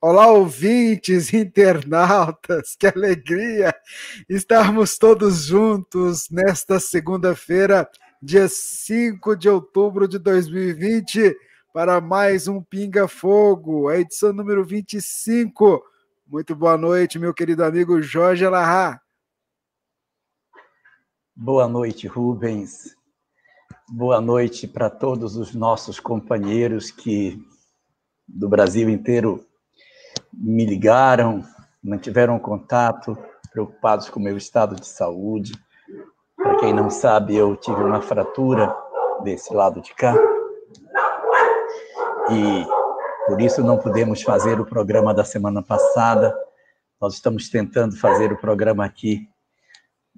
Olá, ouvintes, internautas, que alegria estarmos todos juntos nesta segunda-feira, dia 5 de outubro de 2020, para mais um Pinga Fogo, a edição número 25. Muito boa noite, meu querido amigo Jorge Alahá. Boa noite, Rubens. Boa noite para todos os nossos companheiros que do Brasil inteiro me ligaram, mantiveram contato, preocupados com o meu estado de saúde. Para quem não sabe, eu tive uma fratura desse lado de cá. E por isso não pudemos fazer o programa da semana passada. Nós estamos tentando fazer o programa aqui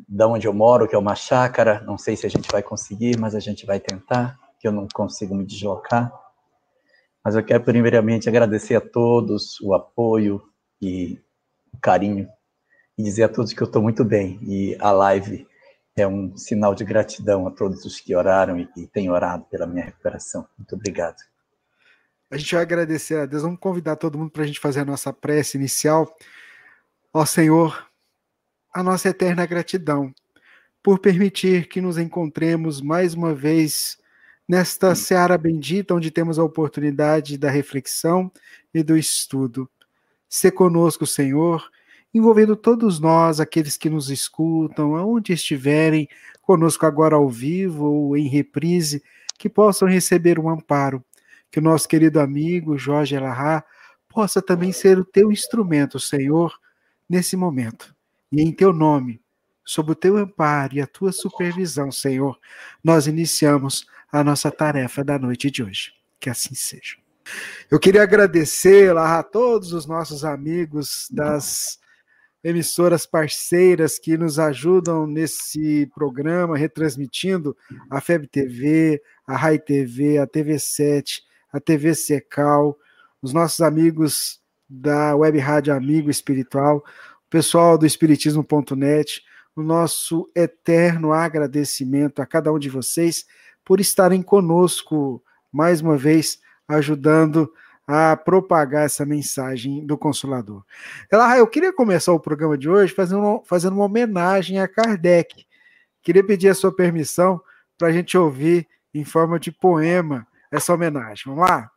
da onde eu moro, que é uma chácara. Não sei se a gente vai conseguir, mas a gente vai tentar, que eu não consigo me deslocar. Mas eu quero primeiramente agradecer a todos o apoio e o carinho e dizer a todos que eu estou muito bem e a live é um sinal de gratidão a todos os que oraram e, e têm orado pela minha recuperação. Muito obrigado. A gente vai agradecer a Deus. Vamos convidar todo mundo para a gente fazer a nossa prece inicial. Ó Senhor, a nossa eterna gratidão por permitir que nos encontremos mais uma vez nesta seara bendita, onde temos a oportunidade da reflexão e do estudo. Se conosco, Senhor, envolvendo todos nós, aqueles que nos escutam, aonde estiverem, conosco agora ao vivo ou em reprise, que possam receber um amparo. Que o nosso querido amigo Jorge Elahá possa também ser o teu instrumento, Senhor, nesse momento. E em teu nome, sob o teu amparo e a tua supervisão, Senhor, nós iniciamos a nossa tarefa da noite de hoje. Que assim seja. Eu queria agradecer a todos os nossos amigos das emissoras parceiras que nos ajudam nesse programa, retransmitindo a FEB TV, a RAI TV, a TV7, a TV Secal, os nossos amigos da Web Rádio Amigo Espiritual, o pessoal do Espiritismo.net, o nosso eterno agradecimento a cada um de vocês por estarem conosco mais uma vez, ajudando a propagar essa mensagem do Consolador. Ela, eu queria começar o programa de hoje fazendo, fazendo uma homenagem a Kardec. Queria pedir a sua permissão para a gente ouvir em forma de poema essa homenagem. Vamos lá?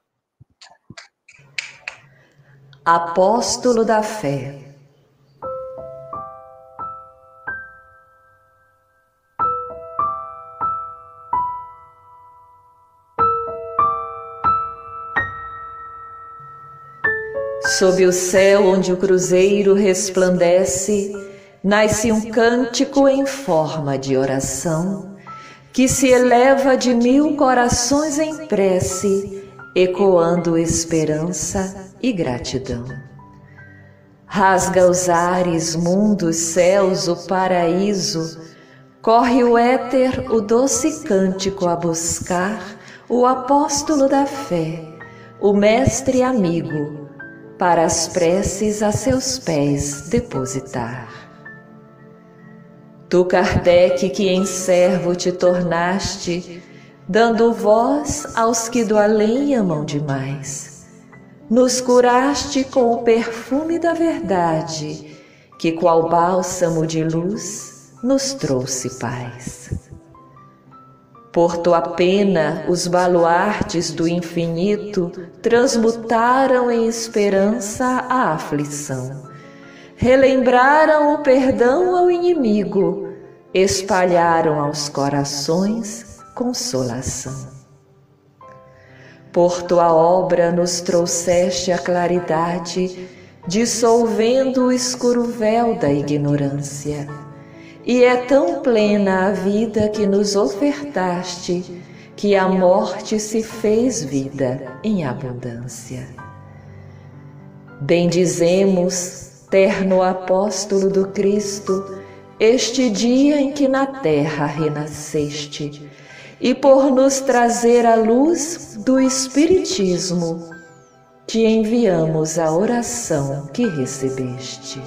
Apóstolo da Fé. Sob o céu onde o cruzeiro resplandece, nasce um cântico em forma de oração, que se eleva de mil corações em prece, ecoando esperança e gratidão. Rasga os ares, mundos, céus, o paraíso, corre o éter o doce cântico a buscar o apóstolo da fé, o mestre amigo, para as preces a seus pés depositar. Tu, Kardec, que em servo te tornaste, dando voz aos que do além amam demais, nos curaste com o perfume da verdade, que qual bálsamo de luz nos trouxe paz. Por tua pena, os baluartes do infinito transmutaram em esperança a aflição. Relembraram o perdão ao inimigo, espalharam aos corações consolação. Por tua obra nos trouxeste a claridade, dissolvendo o escuro véu da ignorância e é tão plena a vida que nos ofertaste, que a morte se fez vida em abundância. Bendizemos, terno apóstolo do Cristo, este dia em que na terra renasceste, e por nos trazer a luz do Espiritismo, te enviamos a oração que recebeste.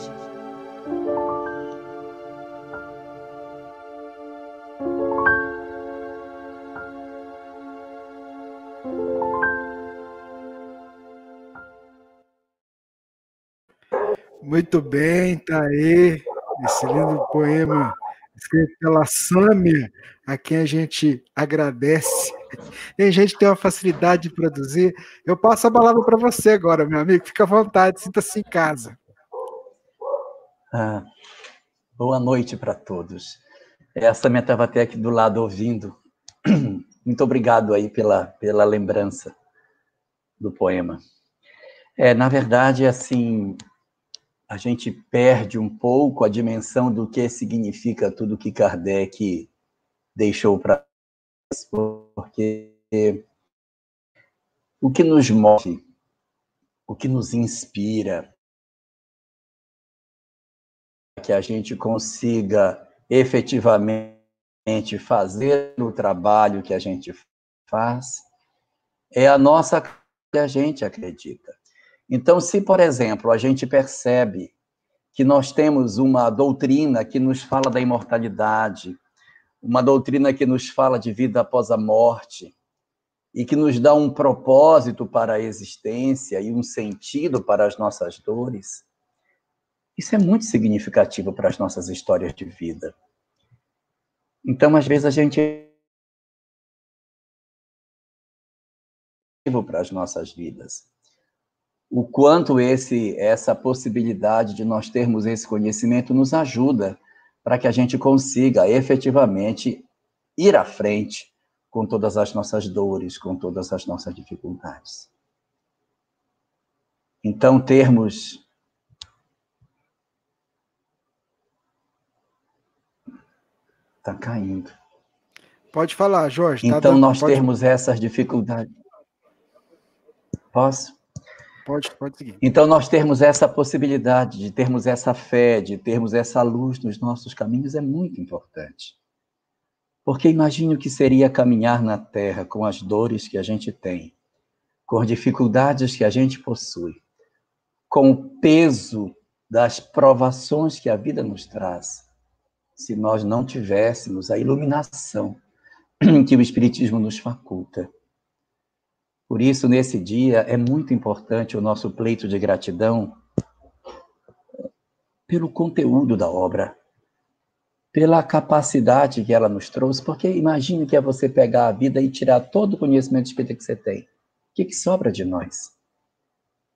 Muito bem, tá aí. Esse lindo poema escrito pela Sâmia, a quem a gente agradece. A gente tem uma facilidade de produzir. Eu passo a palavra para você agora, meu amigo. Fica à vontade, sinta-se em casa. Ah, boa noite para todos. Essa minha estava até aqui do lado ouvindo. Muito obrigado aí pela, pela lembrança do poema. É, na verdade, assim, a gente perde um pouco a dimensão do que significa tudo que Kardec deixou para nós, porque o que nos move, o que nos inspira, que a gente consiga efetivamente fazer o trabalho que a gente faz, é a nossa que a gente acredita. Então, se, por exemplo, a gente percebe que nós temos uma doutrina que nos fala da imortalidade, uma doutrina que nos fala de vida após a morte, e que nos dá um propósito para a existência e um sentido para as nossas dores, isso é muito significativo para as nossas histórias de vida. Então, às vezes, a gente para as nossas vidas o quanto esse essa possibilidade de nós termos esse conhecimento nos ajuda para que a gente consiga efetivamente ir à frente com todas as nossas dores, com todas as nossas dificuldades. Então, termos Está caindo. Pode falar, Jorge. Tá então, dando... nós pode... termos essas dificuldades. Posso? Pode, pode seguir. Então, nós termos essa possibilidade de termos essa fé, de termos essa luz nos nossos caminhos é muito importante. Porque imagine o que seria caminhar na Terra com as dores que a gente tem, com as dificuldades que a gente possui, com o peso das provações que a vida nos traz, se nós não tivéssemos a iluminação que o Espiritismo nos faculta. Por isso, nesse dia, é muito importante o nosso pleito de gratidão pelo conteúdo da obra, pela capacidade que ela nos trouxe, porque imagine que é você pegar a vida e tirar todo o conhecimento espírita que você tem. O que, que sobra de nós?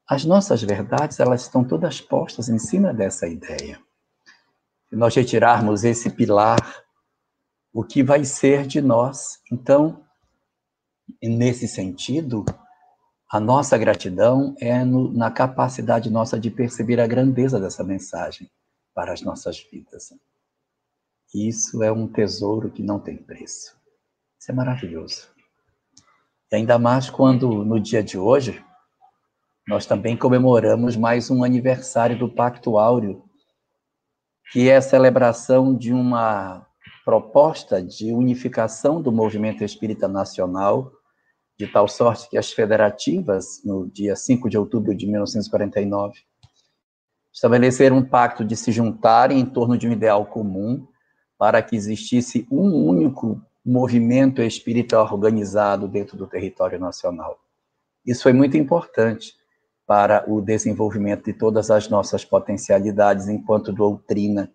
As nossas verdades, elas estão todas postas em cima dessa ideia. Se nós retirarmos esse pilar, o que vai ser de nós? Então, nesse sentido, a nossa gratidão é no, na capacidade nossa de perceber a grandeza dessa mensagem para as nossas vidas. Isso é um tesouro que não tem preço. Isso é maravilhoso. E ainda mais quando, no dia de hoje, nós também comemoramos mais um aniversário do Pacto Áureo, que é a celebração de uma proposta de unificação do movimento espírita nacional, de tal sorte que as federativas, no dia 5 de outubro de 1949, estabeleceram um pacto de se juntarem em torno de um ideal comum para que existisse um único movimento espírita organizado dentro do território nacional. Isso foi muito importante para o desenvolvimento de todas as nossas potencialidades enquanto doutrina,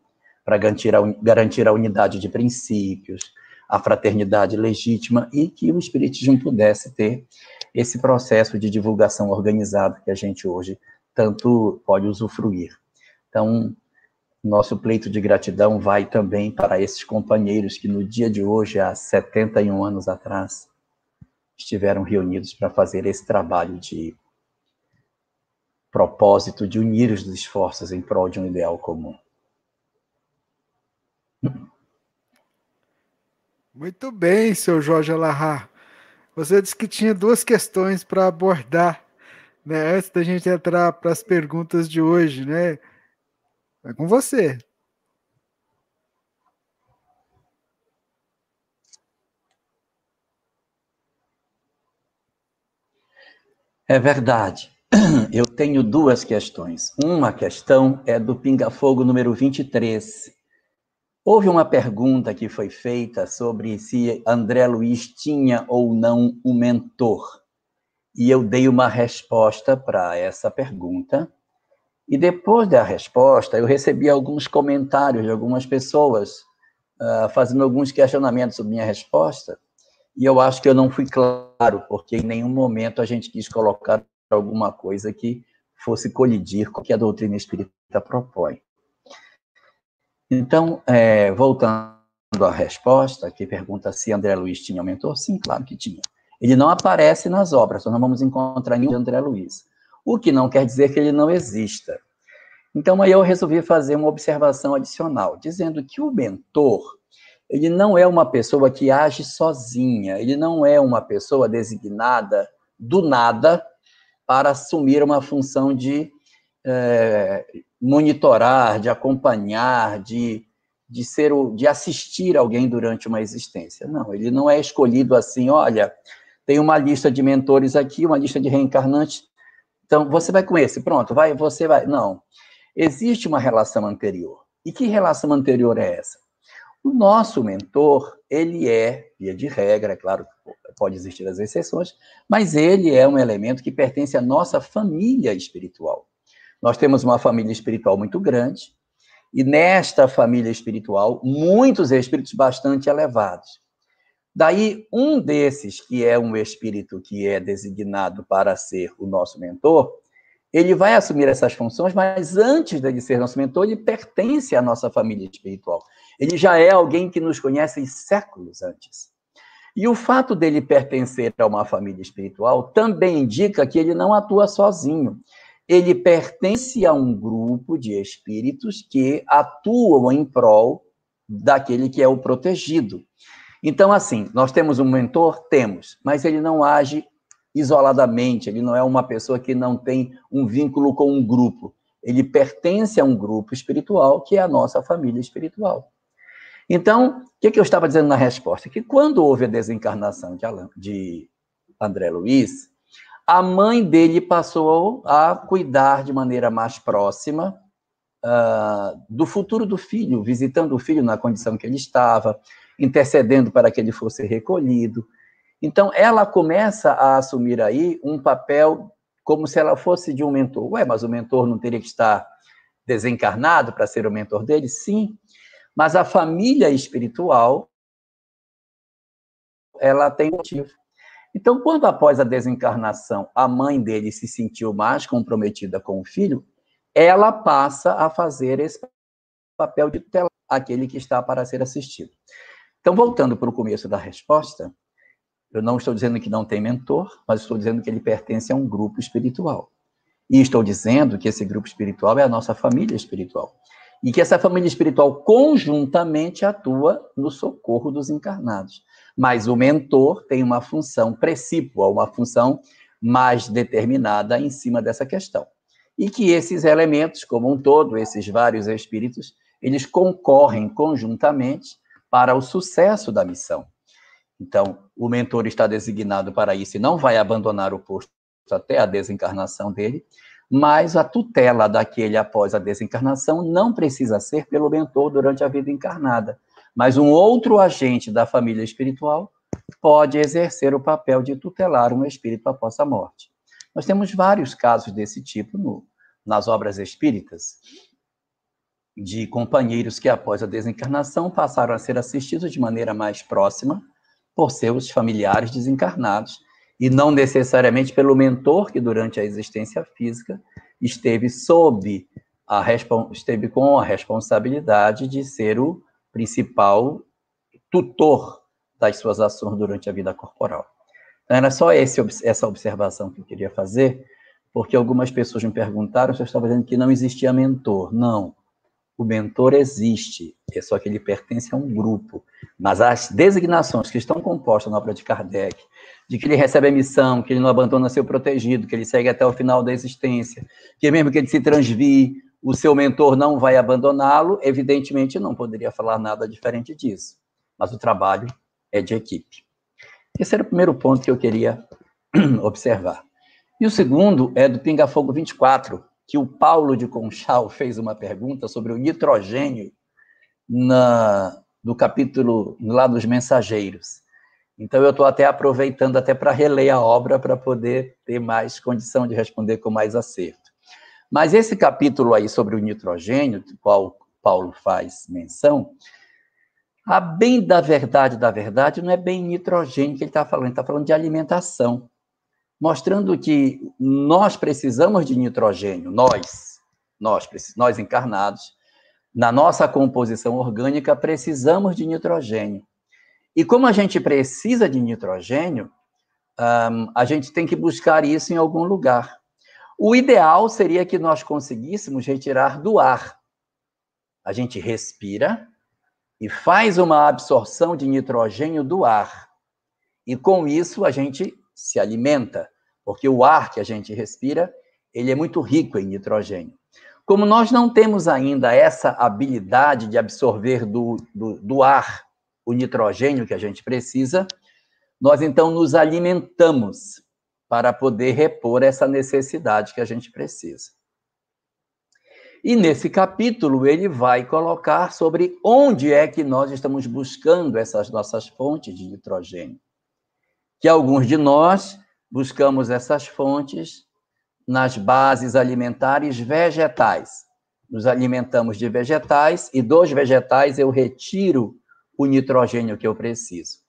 para garantir a, garantir a unidade de princípios, a fraternidade legítima e que o Espiritismo pudesse ter esse processo de divulgação organizada que a gente hoje tanto pode usufruir. Então, nosso pleito de gratidão vai também para esses companheiros que no dia de hoje, há 71 anos atrás, estiveram reunidos para fazer esse trabalho de propósito de unir os esforços em prol de um ideal comum. Muito bem, seu Jorge Alahá. Você disse que tinha duas questões para abordar, né, antes da gente entrar para as perguntas de hoje, né? É com você. É verdade. Eu tenho duas questões. Uma questão é do pinga-fogo número 23. Houve uma pergunta que foi feita sobre se André Luiz tinha ou não um mentor. E eu dei uma resposta para essa pergunta e depois da resposta, eu recebi alguns comentários de algumas pessoas uh, fazendo alguns questionamentos sobre minha resposta. E eu acho que eu não fui claro, porque em nenhum momento a gente quis colocar alguma coisa que fosse colidir com o que a doutrina espírita propõe. Então, é, voltando à resposta, que pergunta se André Luiz tinha um mentor, sim, claro que tinha. Ele não aparece nas obras, nós não vamos encontrar nenhum de André Luiz o que não quer dizer que ele não exista. Então, aí eu resolvi fazer uma observação adicional, dizendo que o mentor, ele não é uma pessoa que age sozinha, ele não é uma pessoa designada do nada para assumir uma função de é, monitorar, de acompanhar, de, de ser o, de assistir alguém durante uma existência. Não, ele não é escolhido assim, olha, tem uma lista de mentores aqui, uma lista de reencarnantes, então, você vai com esse, pronto, vai, você vai. Não. Existe uma relação anterior. E que relação anterior é essa? O nosso mentor, ele é, via de regra, é claro, pode existir as exceções, mas ele é um elemento que pertence à nossa família espiritual. Nós temos uma família espiritual muito grande, e nesta família espiritual, muitos espíritos bastante elevados. Daí, um desses, que é um espírito que é designado para ser o nosso mentor, ele vai assumir essas funções, mas antes de ser nosso mentor, ele pertence à nossa família espiritual. Ele já é alguém que nos conhece séculos antes. E o fato dele pertencer a uma família espiritual também indica que ele não atua sozinho. Ele pertence a um grupo de espíritos que atuam em prol daquele que é o protegido. Então, assim, nós temos um mentor? Temos, mas ele não age isoladamente, ele não é uma pessoa que não tem um vínculo com um grupo. Ele pertence a um grupo espiritual que é a nossa família espiritual. Então, o que, que eu estava dizendo na resposta? Que quando houve a desencarnação de, de André Luiz, a mãe dele passou a cuidar de maneira mais próxima uh, do futuro do filho, visitando o filho na condição que ele estava, intercedendo para que ele fosse recolhido. Então, ela começa a assumir aí um papel como se ela fosse de um mentor. Ué, mas o mentor não teria que estar desencarnado para ser o mentor dele? Sim, mas a família espiritual ela tem motivo. Então, quando após a desencarnação a mãe dele se sentiu mais comprometida com o filho, ela passa a fazer esse papel de tutelar aquele que está para ser assistido. Então, voltando para o começo da resposta, eu não estou dizendo que não tem mentor, mas estou dizendo que ele pertence a um grupo espiritual. E estou dizendo que esse grupo espiritual é a nossa família espiritual. E que essa família espiritual conjuntamente atua no socorro dos encarnados. Mas o mentor tem uma função precípua, uma função mais determinada em cima dessa questão. E que esses elementos, como um todo, esses vários espíritos, eles concorrem conjuntamente para o sucesso da missão. Então, o mentor está designado para isso e não vai abandonar o posto até a desencarnação dele, mas a tutela daquele após a desencarnação não precisa ser pelo mentor durante a vida encarnada, mas um outro agente da família espiritual pode exercer o papel de tutelar um espírito após a morte. Nós temos vários casos desse tipo no, nas obras espíritas, de companheiros que após a desencarnação passaram a ser assistidos de maneira mais próxima por seus familiares desencarnados e não necessariamente pelo mentor que durante a existência física esteve sob a esteve com a responsabilidade de ser o principal tutor das suas ações durante a vida corporal. Então, era só esse, essa observação que eu queria fazer, porque algumas pessoas me perguntaram se eu estava dizendo que não existia mentor. Não o mentor existe, é só que ele pertence a um grupo. Mas as designações que estão compostas na obra de Kardec, de que ele recebe a missão, que ele não abandona seu protegido, que ele segue até o final da existência, que mesmo que ele se transvie, o seu mentor não vai abandoná-lo, evidentemente não poderia falar nada diferente disso. Mas o trabalho é de equipe. Esse era o primeiro ponto que eu queria observar. E o segundo é do Pinga Fogo 24, que o Paulo de Conchal fez uma pergunta sobre o nitrogênio na, no capítulo lá dos mensageiros. Então eu estou até aproveitando até para reler a obra para poder ter mais condição de responder com mais acerto. Mas esse capítulo aí sobre o nitrogênio, do qual Paulo faz menção, a bem da verdade da verdade não é bem nitrogênio que ele está falando, ele está falando de alimentação mostrando que nós precisamos de nitrogênio, nós, nós, nós encarnados, na nossa composição orgânica, precisamos de nitrogênio. E como a gente precisa de nitrogênio, um, a gente tem que buscar isso em algum lugar. O ideal seria que nós conseguíssemos retirar do ar. A gente respira e faz uma absorção de nitrogênio do ar. E com isso a gente se alimenta, porque o ar que a gente respira, ele é muito rico em nitrogênio. Como nós não temos ainda essa habilidade de absorver do, do, do ar o nitrogênio que a gente precisa, nós então nos alimentamos para poder repor essa necessidade que a gente precisa. E nesse capítulo ele vai colocar sobre onde é que nós estamos buscando essas nossas fontes de nitrogênio que alguns de nós buscamos essas fontes nas bases alimentares vegetais. Nos alimentamos de vegetais e dos vegetais eu retiro o nitrogênio que eu preciso.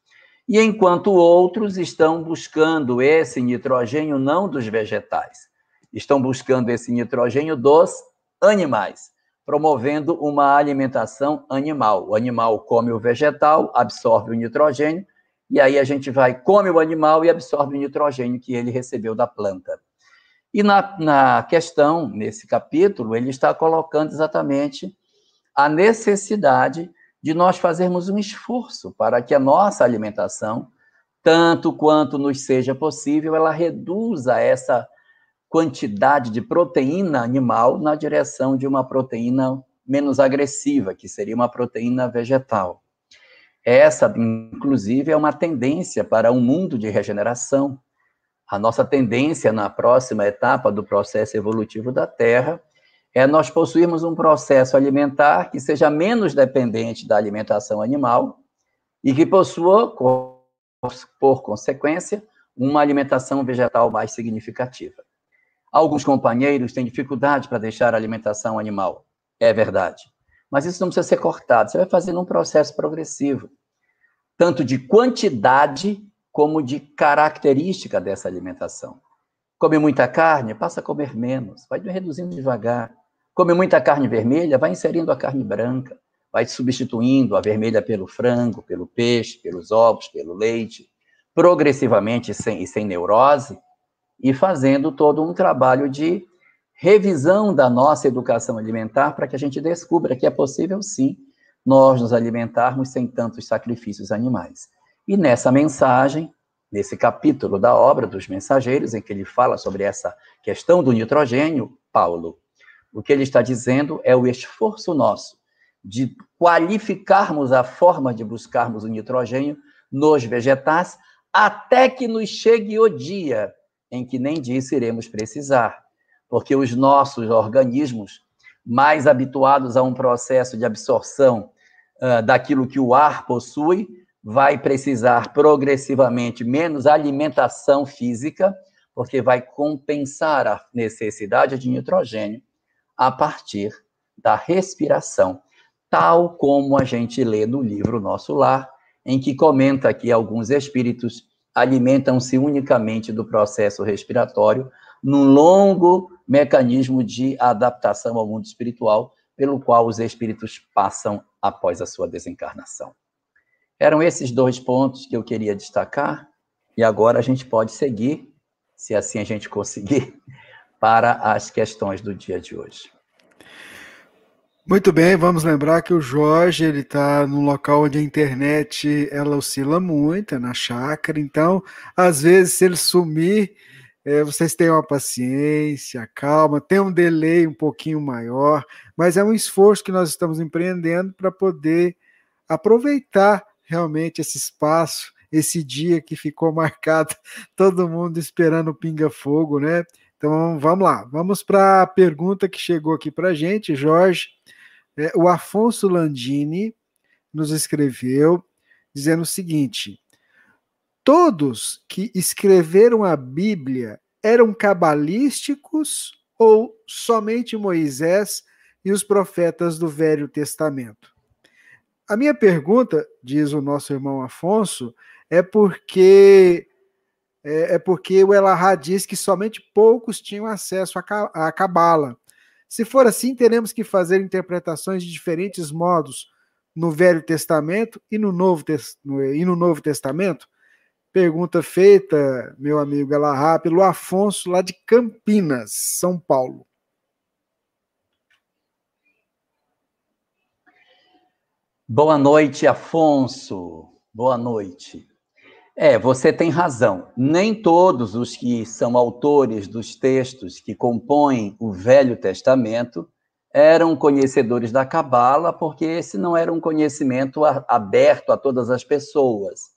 E enquanto outros estão buscando esse nitrogênio não dos vegetais, estão buscando esse nitrogênio dos animais, promovendo uma alimentação animal. O animal come o vegetal, absorve o nitrogênio e aí a gente vai, come o animal e absorve o nitrogênio que ele recebeu da planta. E na, na questão, nesse capítulo, ele está colocando exatamente a necessidade de nós fazermos um esforço para que a nossa alimentação, tanto quanto nos seja possível, ela reduza essa quantidade de proteína animal na direção de uma proteína menos agressiva, que seria uma proteína vegetal. Essa, inclusive, é uma tendência para um mundo de regeneração. A nossa tendência na próxima etapa do processo evolutivo da Terra é nós possuirmos um processo alimentar que seja menos dependente da alimentação animal e que possua, por consequência, uma alimentação vegetal mais significativa. Alguns companheiros têm dificuldade para deixar a alimentação animal. É verdade. Mas isso não precisa ser cortado, você vai fazendo um processo progressivo, tanto de quantidade como de característica dessa alimentação. Come muita carne, passa a comer menos, vai reduzindo devagar. Come muita carne vermelha, vai inserindo a carne branca, vai substituindo a vermelha pelo frango, pelo peixe, pelos ovos, pelo leite, progressivamente sem, e sem neurose, e fazendo todo um trabalho de revisão da nossa educação alimentar para que a gente descubra que é possível, sim, nós nos alimentarmos sem tantos sacrifícios animais. E nessa mensagem, nesse capítulo da obra dos mensageiros, em que ele fala sobre essa questão do nitrogênio, Paulo, o que ele está dizendo é o esforço nosso de qualificarmos a forma de buscarmos o nitrogênio nos vegetais, até que nos chegue o dia em que nem disso iremos precisar, porque os nossos organismos, mais habituados a um processo de absorção uh, daquilo que o ar possui, vai precisar progressivamente menos alimentação física, porque vai compensar a necessidade de nitrogênio a partir da respiração, tal como a gente lê no livro Nosso Lar, em que comenta que alguns espíritos alimentam-se unicamente do processo respiratório, num longo mecanismo de adaptação ao mundo espiritual, pelo qual os espíritos passam após a sua desencarnação. Eram esses dois pontos que eu queria destacar, e agora a gente pode seguir, se assim a gente conseguir, para as questões do dia de hoje. Muito bem, vamos lembrar que o Jorge ele está num local onde a internet ela oscila muito, é na chácara, então às vezes se ele sumir, é, vocês tenham paciência, calma, tem um delay um pouquinho maior, mas é um esforço que nós estamos empreendendo para poder aproveitar realmente esse espaço, esse dia que ficou marcado, todo mundo esperando o pinga-fogo, né? Então vamos lá, vamos para a pergunta que chegou aqui para a gente, Jorge. É, o Afonso Landini nos escreveu dizendo o seguinte: todos que escreveram a Bíblia eram cabalísticos ou somente Moisés e os profetas do Velho Testamento? A minha pergunta, diz o nosso irmão Afonso, é porque é, é porque o Elahá diz que somente poucos tinham acesso à Cabala. Se for assim, teremos que fazer interpretações de diferentes modos no Velho Testamento e no Novo, e no Novo Testamento? Pergunta feita, meu amigo Elahá, pelo Afonso, lá de Campinas, São Paulo. Boa noite, Afonso. Boa noite. É, você tem razão. Nem todos os que são autores dos textos que compõem o Velho Testamento eram conhecedores da Cabala, porque esse não era um conhecimento aberto a todas as pessoas.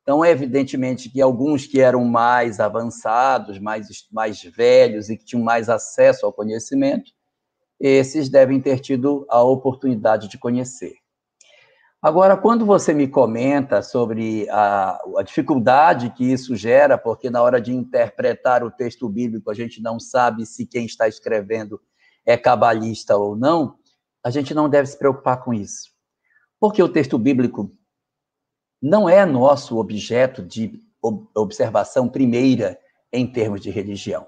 Então, é evidentemente que alguns que eram mais avançados, mais, mais velhos e que tinham mais acesso ao conhecimento, esses devem ter tido a oportunidade de conhecer. Agora, quando você me comenta sobre a, a, dificuldade que isso gera, porque na hora de interpretar o texto bíblico a gente não sabe se quem está escrevendo é cabalista ou não, a gente não deve se preocupar com isso. Porque o texto bíblico não é nosso objeto de observação primeira em termos de religião.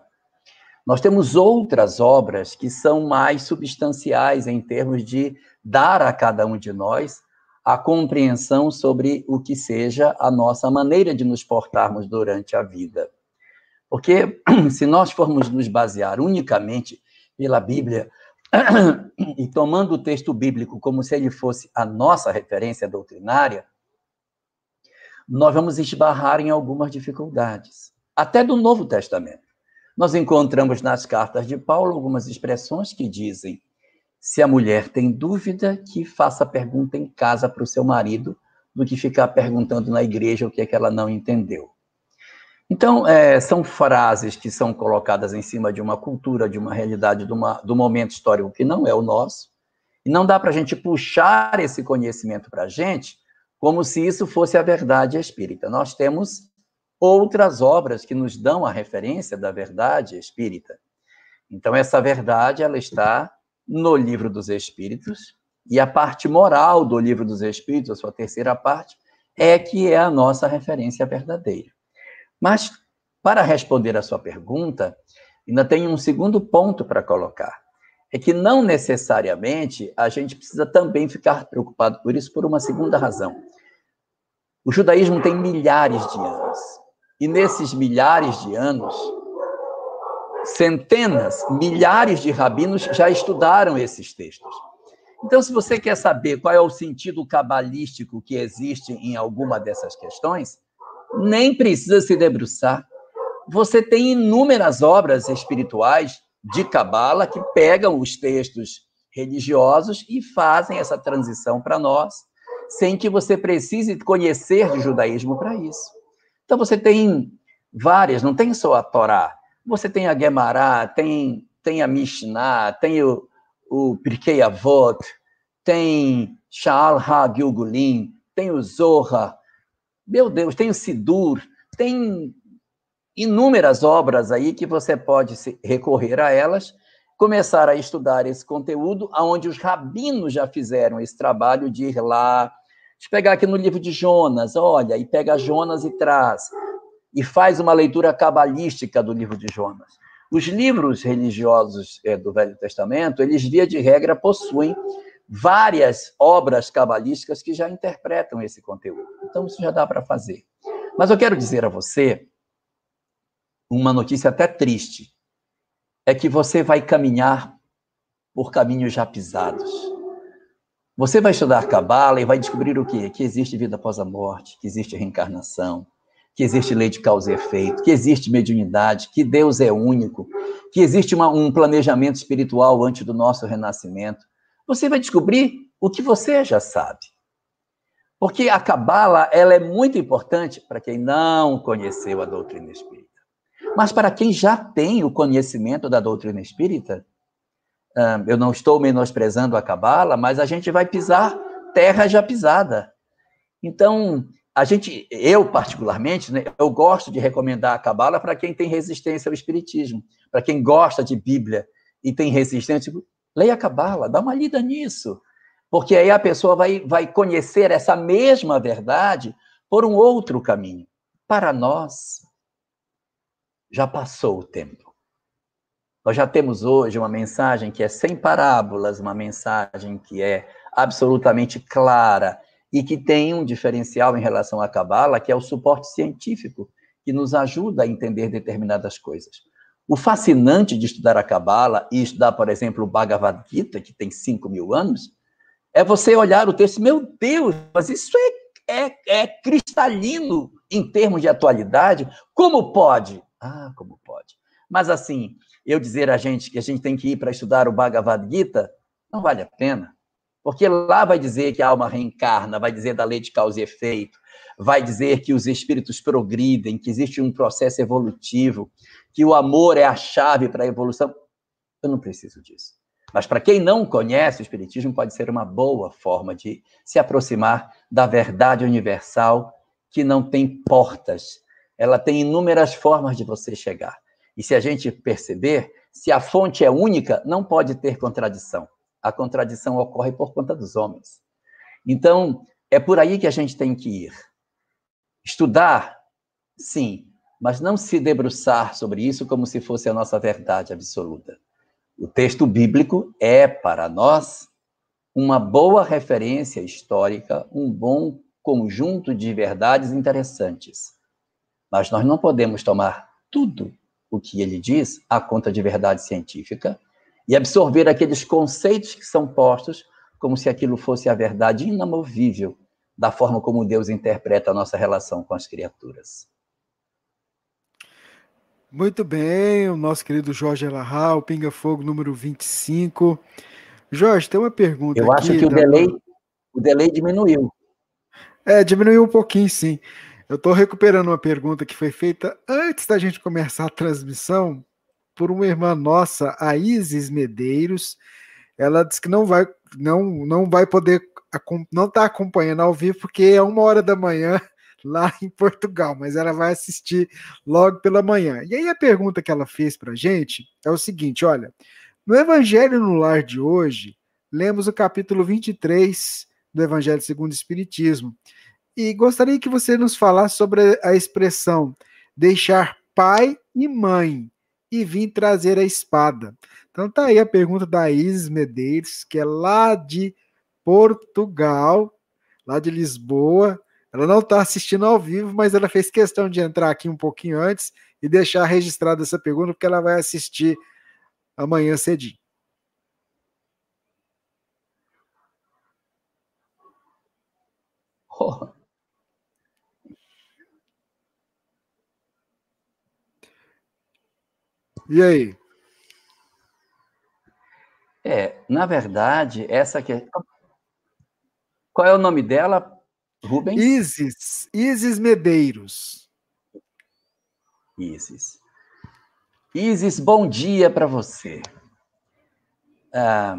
Nós temos outras obras que são mais substanciais em termos de dar a cada um de nós a compreensão sobre o que seja a nossa maneira de nos portarmos durante a vida. Porque se nós formos nos basear unicamente pela Bíblia e tomando o texto bíblico como se ele fosse a nossa referência doutrinária, nós vamos esbarrar em algumas dificuldades, até do Novo Testamento. Nós encontramos nas cartas de Paulo algumas expressões que dizem se a mulher tem dúvida, que faça pergunta em casa para o seu marido, do que ficar perguntando na igreja o que é que ela não entendeu. Então, é, são frases que são colocadas em cima de uma cultura, de uma realidade, de uma, do momento histórico que não é o nosso, e não dá para a gente puxar esse conhecimento para a gente como se isso fosse a verdade espírita. Nós temos outras obras que nos dão a referência da verdade espírita. Então, essa verdade, ela está no Livro dos Espíritos, e a parte moral do Livro dos Espíritos, a sua terceira parte, é que é a nossa referência verdadeira. Mas, para responder a sua pergunta, ainda tem um segundo ponto para colocar. É que não necessariamente a gente precisa também ficar preocupado por isso por uma segunda razão. O judaísmo tem milhares de anos. E nesses milhares de anos, centenas, milhares de rabinos já estudaram esses textos. Então, se você quer saber qual é o sentido cabalístico que existe em alguma dessas questões, nem precisa se debruçar. Você tem inúmeras obras espirituais de cabala que pegam os textos religiosos e fazem essa transição para nós, sem que você precise conhecer de judaísmo para isso. Então você tem várias, não tem só a Torá. Você tem a Gemara, tem, tem a Mishnah, tem o, o Pirkei Avot, tem Sha'al HaGilgulim, tem o Zohar, meu Deus, tem o Sidur, tem inúmeras obras aí que você pode recorrer a elas, começar a estudar esse conteúdo, aonde os rabinos já fizeram esse trabalho de ir lá, de pegar aqui no livro de Jonas, olha, e pega Jonas e traz, e faz uma leitura cabalística do livro de Jonas. Os livros religiosos é, do Velho Testamento, eles, via de regra, possuem várias obras cabalísticas que já interpretam esse conteúdo. Então, isso já dá para fazer. Mas eu quero dizer a você uma notícia até triste. É que você vai caminhar por caminhos já pisados. Você vai estudar Cabala e vai descobrir o quê? Que existe vida após a morte, que existe reencarnação, que existe lei de causa e efeito, que existe mediunidade, que Deus é único, que existe uma, um planejamento espiritual antes do nosso renascimento. Você vai descobrir o que você já sabe. Porque a Cabala, ela é muito importante para quem não conheceu a doutrina espírita. Mas para quem já tem o conhecimento da doutrina espírita, eu não estou menosprezando a Cabala, mas a gente vai pisar terra já pisada. Então, a gente, eu particularmente, né, eu gosto de recomendar a Cabala para quem tem resistência ao espiritismo, para quem gosta de Bíblia e tem resistência, leia a Cabala, dá uma lida nisso, porque aí a pessoa vai, vai conhecer essa mesma verdade por um outro caminho. Para nós, já passou o tempo. Nós já temos hoje uma mensagem que é sem parábolas, uma mensagem que é absolutamente clara e que tem um diferencial em relação à Cabala, que é o suporte científico, que nos ajuda a entender determinadas coisas. O fascinante de estudar a Cabala e estudar, por exemplo, o Bhagavad Gita, que tem 5 mil anos, é você olhar o texto, meu Deus, mas isso é, é, é cristalino em termos de atualidade. Como pode? Ah, como pode? Mas assim, eu dizer a gente que a gente tem que ir para estudar o Bhagavad Gita, não vale a pena. Porque lá vai dizer que a alma reencarna, vai dizer da lei de causa e efeito, vai dizer que os espíritos progridem, que existe um processo evolutivo, que o amor é a chave para a evolução. Eu não preciso disso. Mas para quem não conhece o Espiritismo, pode ser uma boa forma de se aproximar da verdade universal que não tem portas. Ela tem inúmeras formas de você chegar. E se a gente perceber, se a fonte é única, não pode ter contradição a contradição ocorre por conta dos homens. Então, é por aí que a gente tem que ir. Estudar, sim, mas não se debruçar sobre isso como se fosse a nossa verdade absoluta. O texto bíblico é, para nós, uma boa referência histórica, um bom conjunto de verdades interessantes. Mas nós não podemos tomar tudo o que ele diz à conta de verdade científica e absorver aqueles conceitos que são postos como se aquilo fosse a verdade inamovível da forma como Deus interpreta a nossa relação com as criaturas. Muito bem, o nosso querido Jorge Elahá, o Pinga Fogo número 25. Jorge, tem uma pergunta Eu acho que o, da... delay, o delay diminuiu. É, diminuiu um pouquinho, sim. Eu estou recuperando uma pergunta que foi feita antes da gente começar a transmissão, por uma irmã nossa, a Isis Medeiros. Ela disse que não vai, não, não vai poder, não está acompanhando ao vivo, porque é uma hora da manhã lá em Portugal, mas ela vai assistir logo pela manhã. E aí a pergunta que ela fez para a gente é o seguinte: olha, no Evangelho no Lar de hoje, lemos o capítulo 23 do Evangelho segundo o Espiritismo. E gostaria que você nos falasse sobre a expressão deixar pai e mãe e vim trazer a espada. Então tá aí a pergunta da Isis Medeiros, que é lá de Portugal, lá de Lisboa. Ela não está assistindo ao vivo, mas ela fez questão de entrar aqui um pouquinho antes e deixar registrada essa pergunta, porque ela vai assistir amanhã cedinho. Oh. E aí? É, na verdade, essa que Qual é o nome dela, Rubens? Isis, Isis Medeiros. Isis. Isis, bom dia para você. Ah,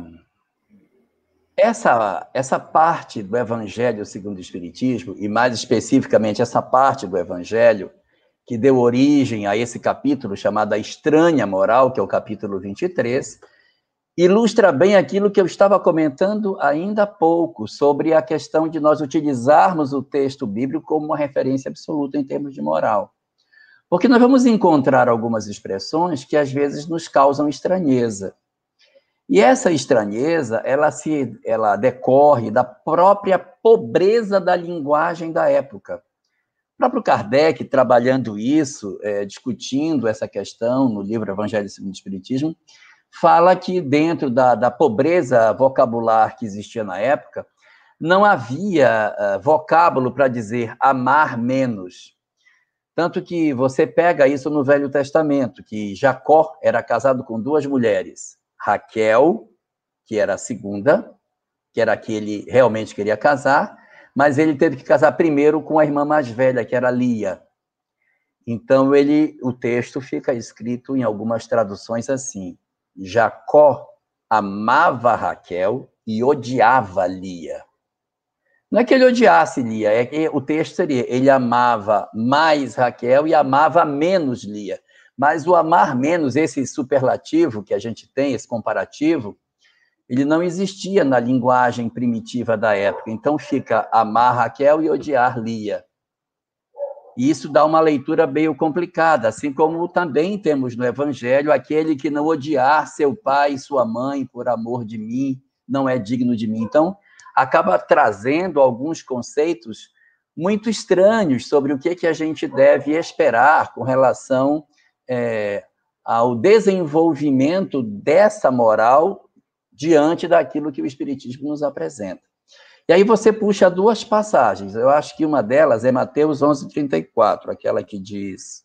essa, essa parte do Evangelho segundo o Espiritismo, e mais especificamente essa parte do Evangelho que deu origem a esse capítulo chamado A Estranha Moral, que é o capítulo 23, ilustra bem aquilo que eu estava comentando ainda há pouco, sobre a questão de nós utilizarmos o texto bíblico como uma referência absoluta em termos de moral. Porque nós vamos encontrar algumas expressões que às vezes nos causam estranheza. E essa estranheza, ela se ela decorre da própria pobreza da linguagem da época. O próprio Kardec, trabalhando isso, é, discutindo essa questão no livro Evangelho segundo o Espiritismo, fala que dentro da, da pobreza vocabular que existia na época, não havia uh, vocábulo para dizer amar menos. Tanto que você pega isso no Velho Testamento, que Jacó era casado com duas mulheres. Raquel, que era a segunda, que era a que ele realmente queria casar, mas ele teve que casar primeiro com a irmã mais velha, que era Lia. Então ele, o texto fica escrito em algumas traduções assim: Jacó amava Raquel e odiava Lia. Não é que ele odiasse Lia, é que o texto seria: ele amava mais Raquel e amava menos Lia. Mas o amar menos, esse superlativo que a gente tem, esse comparativo, ele não existia na linguagem primitiva da época. Então fica amar Raquel e odiar Lia. E isso dá uma leitura meio complicada, assim como também temos no Evangelho aquele que não odiar seu pai e sua mãe por amor de mim, não é digno de mim. Então, acaba trazendo alguns conceitos muito estranhos sobre o que, que a gente deve esperar com relação é, ao desenvolvimento dessa moral diante daquilo que o Espiritismo nos apresenta. E aí você puxa duas passagens. Eu acho que uma delas é Mateus 11:34, aquela que diz: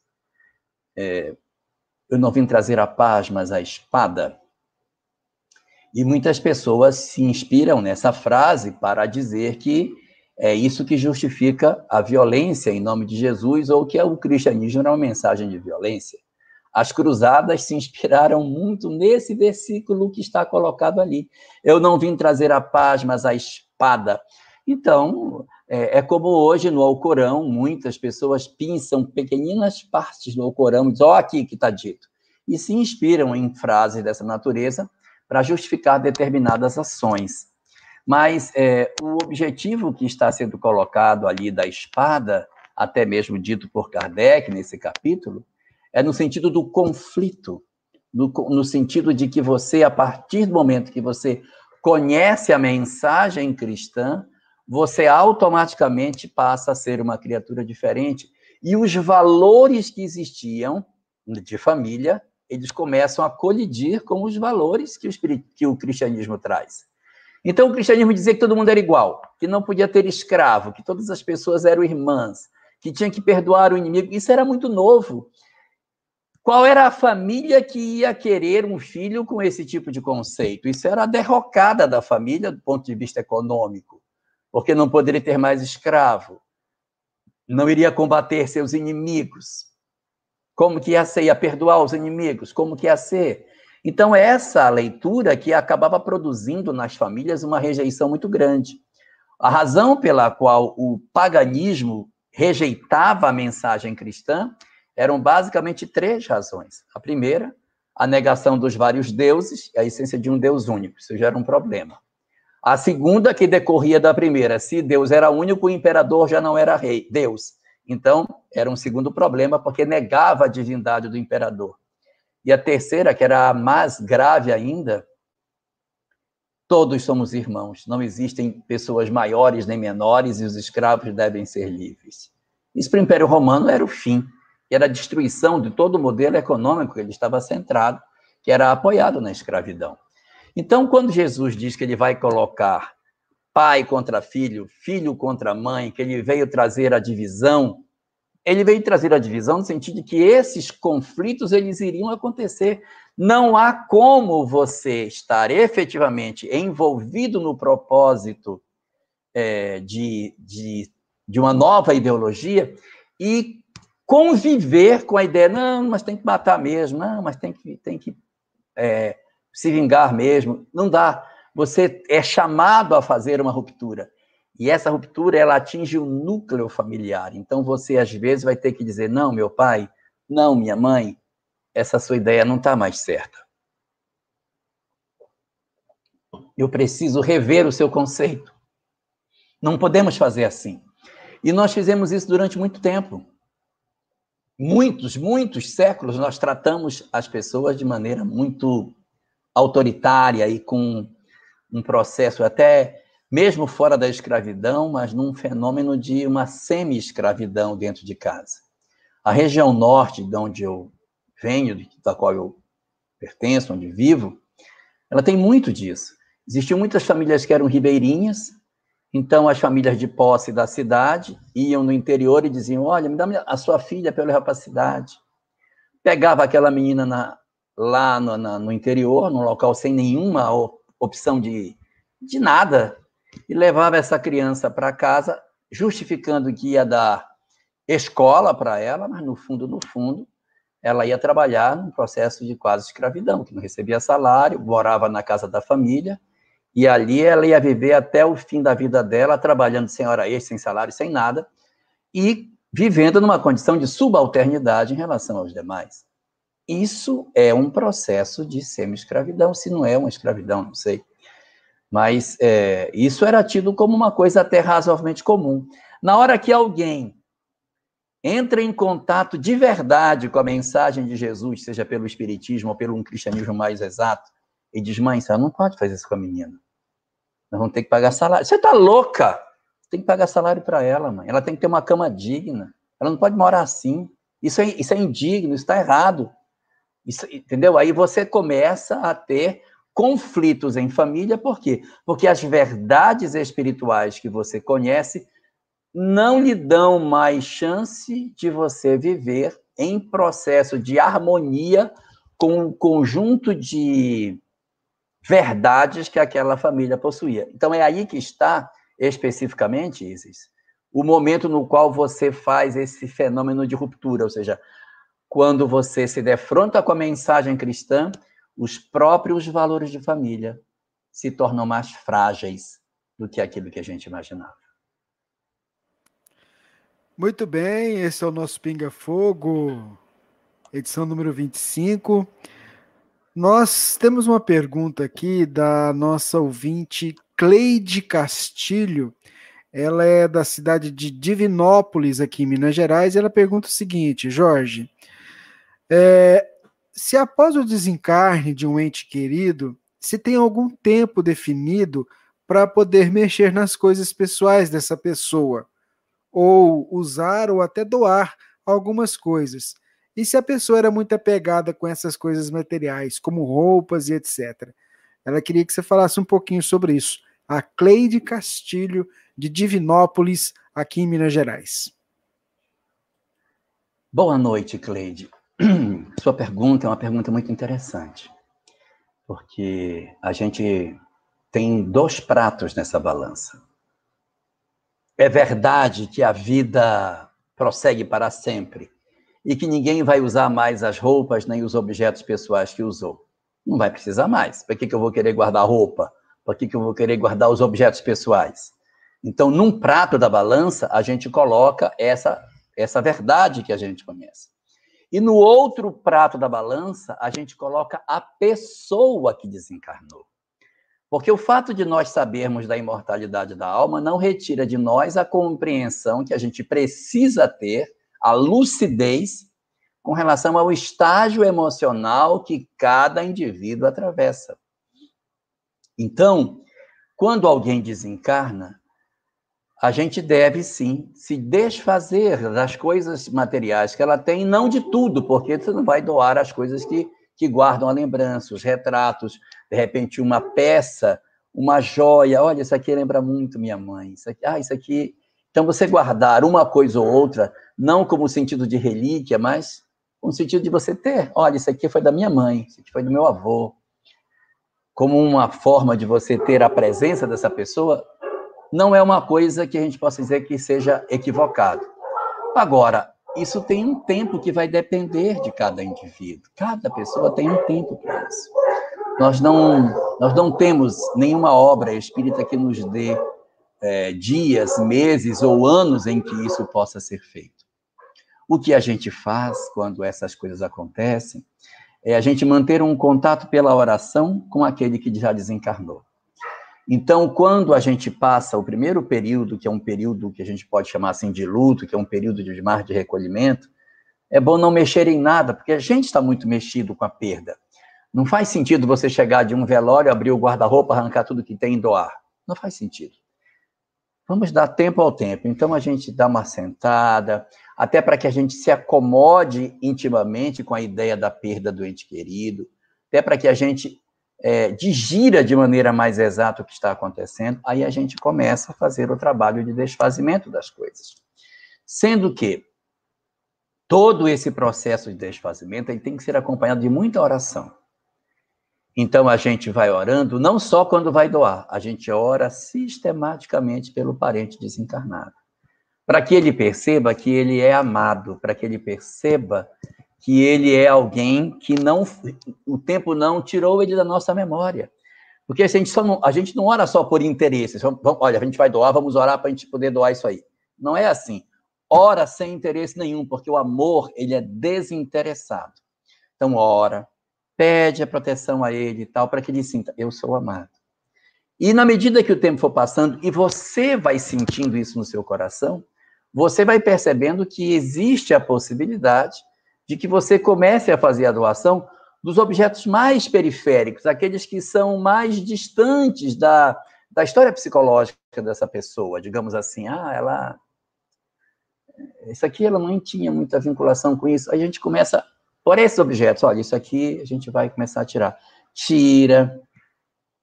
é, Eu não vim trazer a paz, mas a espada. E muitas pessoas se inspiram nessa frase para dizer que é isso que justifica a violência em nome de Jesus, ou que o cristianismo é uma mensagem de violência. As cruzadas se inspiraram muito nesse versículo que está colocado ali. Eu não vim trazer a paz, mas a espada. Então, é, é como hoje no Alcorão, muitas pessoas pinçam pequeninas partes do Alcorão e dizem, ó, oh, aqui que está dito. E se inspiram em frases dessa natureza para justificar determinadas ações. Mas é, o objetivo que está sendo colocado ali da espada, até mesmo dito por Kardec nesse capítulo, é no sentido do conflito, no, no sentido de que você, a partir do momento que você conhece a mensagem cristã, você automaticamente passa a ser uma criatura diferente. E os valores que existiam de família, eles começam a colidir com os valores que o, que o cristianismo traz. Então, o cristianismo dizia que todo mundo era igual, que não podia ter escravo, que todas as pessoas eram irmãs, que tinha que perdoar o inimigo. Isso era muito novo. Qual era a família que ia querer um filho com esse tipo de conceito? Isso era a derrocada da família do ponto de vista econômico, porque não poderia ter mais escravo, não iria combater seus inimigos. Como que ia ser? Ia perdoar os inimigos? Como que ia ser? Então, essa leitura que acabava produzindo nas famílias uma rejeição muito grande. A razão pela qual o paganismo rejeitava a mensagem cristã eram basicamente três razões. A primeira, a negação dos vários deuses e a essência de um Deus único. Isso já era um problema. A segunda, que decorria da primeira, se Deus era único, o imperador já não era rei, Deus. Então, era um segundo problema, porque negava a divindade do imperador. E a terceira, que era a mais grave ainda, todos somos irmãos, não existem pessoas maiores nem menores e os escravos devem ser livres. Isso para o Império Romano era o fim que era a destruição de todo o modelo econômico que ele estava centrado, que era apoiado na escravidão. Então, quando Jesus diz que ele vai colocar pai contra filho, filho contra mãe, que ele veio trazer a divisão ele veio trazer a divisão no sentido de que esses conflitos eles iriam acontecer. Não há como você estar efetivamente envolvido no propósito é, de, de, de uma nova ideologia e conviver com a ideia, não, mas tem que matar mesmo, não, mas tem que, tem que é, se vingar mesmo. Não dá. Você é chamado a fazer uma ruptura. E essa ruptura, ela atinge o núcleo familiar. Então, você, às vezes, vai ter que dizer: não, meu pai, não, minha mãe, essa sua ideia não está mais certa. Eu preciso rever o seu conceito. Não podemos fazer assim. E nós fizemos isso durante muito tempo. Muitos, muitos séculos nós tratamos as pessoas de maneira muito autoritária e com um processo até mesmo fora da escravidão, mas num fenômeno de uma semi-escravidão dentro de casa. A região norte, de onde eu venho, da qual eu pertenço, onde vivo, ela tem muito disso. Existiam muitas famílias que eram ribeirinhas, então as famílias de posse da cidade iam no interior e diziam: Olha, me dá a sua filha para eu levar para a cidade. Pegava aquela menina na, lá no, na, no interior, num local sem nenhuma opção de, de nada, e levava essa criança para casa, justificando que ia dar escola para ela, mas no fundo, no fundo, ela ia trabalhar num processo de quase escravidão, que não recebia salário, morava na casa da família, e ali ela ia viver até o fim da vida dela, trabalhando sem hora extra, sem salário, sem nada, e vivendo numa condição de subalternidade em relação aos demais. Isso é um processo de semi-escravidão, se não é uma escravidão, não sei. Mas é, isso era tido como uma coisa até razoavelmente comum. Na hora que alguém entra em contato de verdade com a mensagem de Jesus, seja pelo Espiritismo ou pelo um cristianismo mais exato, e diz: Mãe, você não pode fazer isso com a menina. Nós vamos ter que pagar salário. Você está louca? Tem que pagar salário para ela, mãe. Ela tem que ter uma cama digna. Ela não pode morar assim. Isso é, isso é indigno, isso está errado. Isso, entendeu? Aí você começa a ter conflitos em família, por quê? Porque as verdades espirituais que você conhece não lhe dão mais chance de você viver em processo de harmonia com o conjunto de verdades que aquela família possuía. Então é aí que está especificamente, Isis, o momento no qual você faz esse fenômeno de ruptura, ou seja, quando você se defronta com a mensagem cristã os próprios valores de família se tornam mais frágeis do que aquilo que a gente imaginava. Muito bem, esse é o nosso Pinga Fogo, edição número 25. Nós temos uma pergunta aqui da nossa ouvinte Cleide Castilho. Ela é da cidade de Divinópolis, aqui em Minas Gerais, e ela pergunta o seguinte: Jorge, é, se após o desencarne de um ente querido, se tem algum tempo definido para poder mexer nas coisas pessoais dessa pessoa, ou usar ou até doar algumas coisas. E se a pessoa era muito apegada com essas coisas materiais, como roupas e etc. Ela queria que você falasse um pouquinho sobre isso. A Cleide Castilho, de Divinópolis, aqui em Minas Gerais. Boa noite, Cleide. Sua pergunta é uma pergunta muito interessante, porque a gente tem dois pratos nessa balança. É verdade que a vida prossegue para sempre e que ninguém vai usar mais as roupas nem os objetos pessoais que usou. Não vai precisar mais. Para que, que eu vou querer guardar roupa? Para que, que eu vou querer guardar os objetos pessoais? Então, num prato da balança, a gente coloca essa, essa verdade que a gente conhece. E no outro prato da balança, a gente coloca a pessoa que desencarnou. Porque o fato de nós sabermos da imortalidade da alma não retira de nós a compreensão que a gente precisa ter, a lucidez, com relação ao estágio emocional que cada indivíduo atravessa. Então, quando alguém desencarna, a gente deve sim se desfazer das coisas materiais que ela tem, não de tudo, porque você não vai doar as coisas que, que guardam a lembrança, os retratos, de repente uma peça, uma joia. Olha, isso aqui lembra muito minha mãe. Isso aqui, ah, isso aqui Então, você guardar uma coisa ou outra, não como sentido de relíquia, mas com sentido de você ter. Olha, isso aqui foi da minha mãe, isso aqui foi do meu avô. Como uma forma de você ter a presença dessa pessoa, não é uma coisa que a gente possa dizer que seja equivocado. Agora, isso tem um tempo que vai depender de cada indivíduo. Cada pessoa tem um tempo para isso. Nós não, nós não temos nenhuma obra espírita que nos dê é, dias, meses ou anos em que isso possa ser feito. O que a gente faz quando essas coisas acontecem é a gente manter um contato pela oração com aquele que já desencarnou. Então, quando a gente passa o primeiro período, que é um período que a gente pode chamar assim de luto, que é um período de mar de recolhimento, é bom não mexer em nada, porque a gente está muito mexido com a perda. Não faz sentido você chegar de um velório, abrir o guarda-roupa, arrancar tudo que tem e doar. Não faz sentido. Vamos dar tempo ao tempo. Então a gente dá uma sentada, até para que a gente se acomode intimamente com a ideia da perda do ente querido, até para que a gente é, digira de maneira mais exata o que está acontecendo, aí a gente começa a fazer o trabalho de desfazimento das coisas. Sendo que todo esse processo de desfazimento ele tem que ser acompanhado de muita oração. Então a gente vai orando não só quando vai doar, a gente ora sistematicamente pelo parente desencarnado. Para que ele perceba que ele é amado, para que ele perceba que ele é alguém que não o tempo não tirou ele da nossa memória. Porque a gente, só não, a gente não ora só por interesse. Vamos, olha, a gente vai doar, vamos orar para a gente poder doar isso aí. Não é assim. Ora sem interesse nenhum, porque o amor ele é desinteressado. Então ora, pede a proteção a ele e tal, para que ele sinta, eu sou amado. E na medida que o tempo for passando e você vai sentindo isso no seu coração, você vai percebendo que existe a possibilidade de que você comece a fazer a doação dos objetos mais periféricos, aqueles que são mais distantes da, da história psicológica dessa pessoa, digamos assim, ah, ela isso aqui ela não tinha muita vinculação com isso. Aí a gente começa por esses objetos, olha, isso aqui a gente vai começar a tirar. Tira,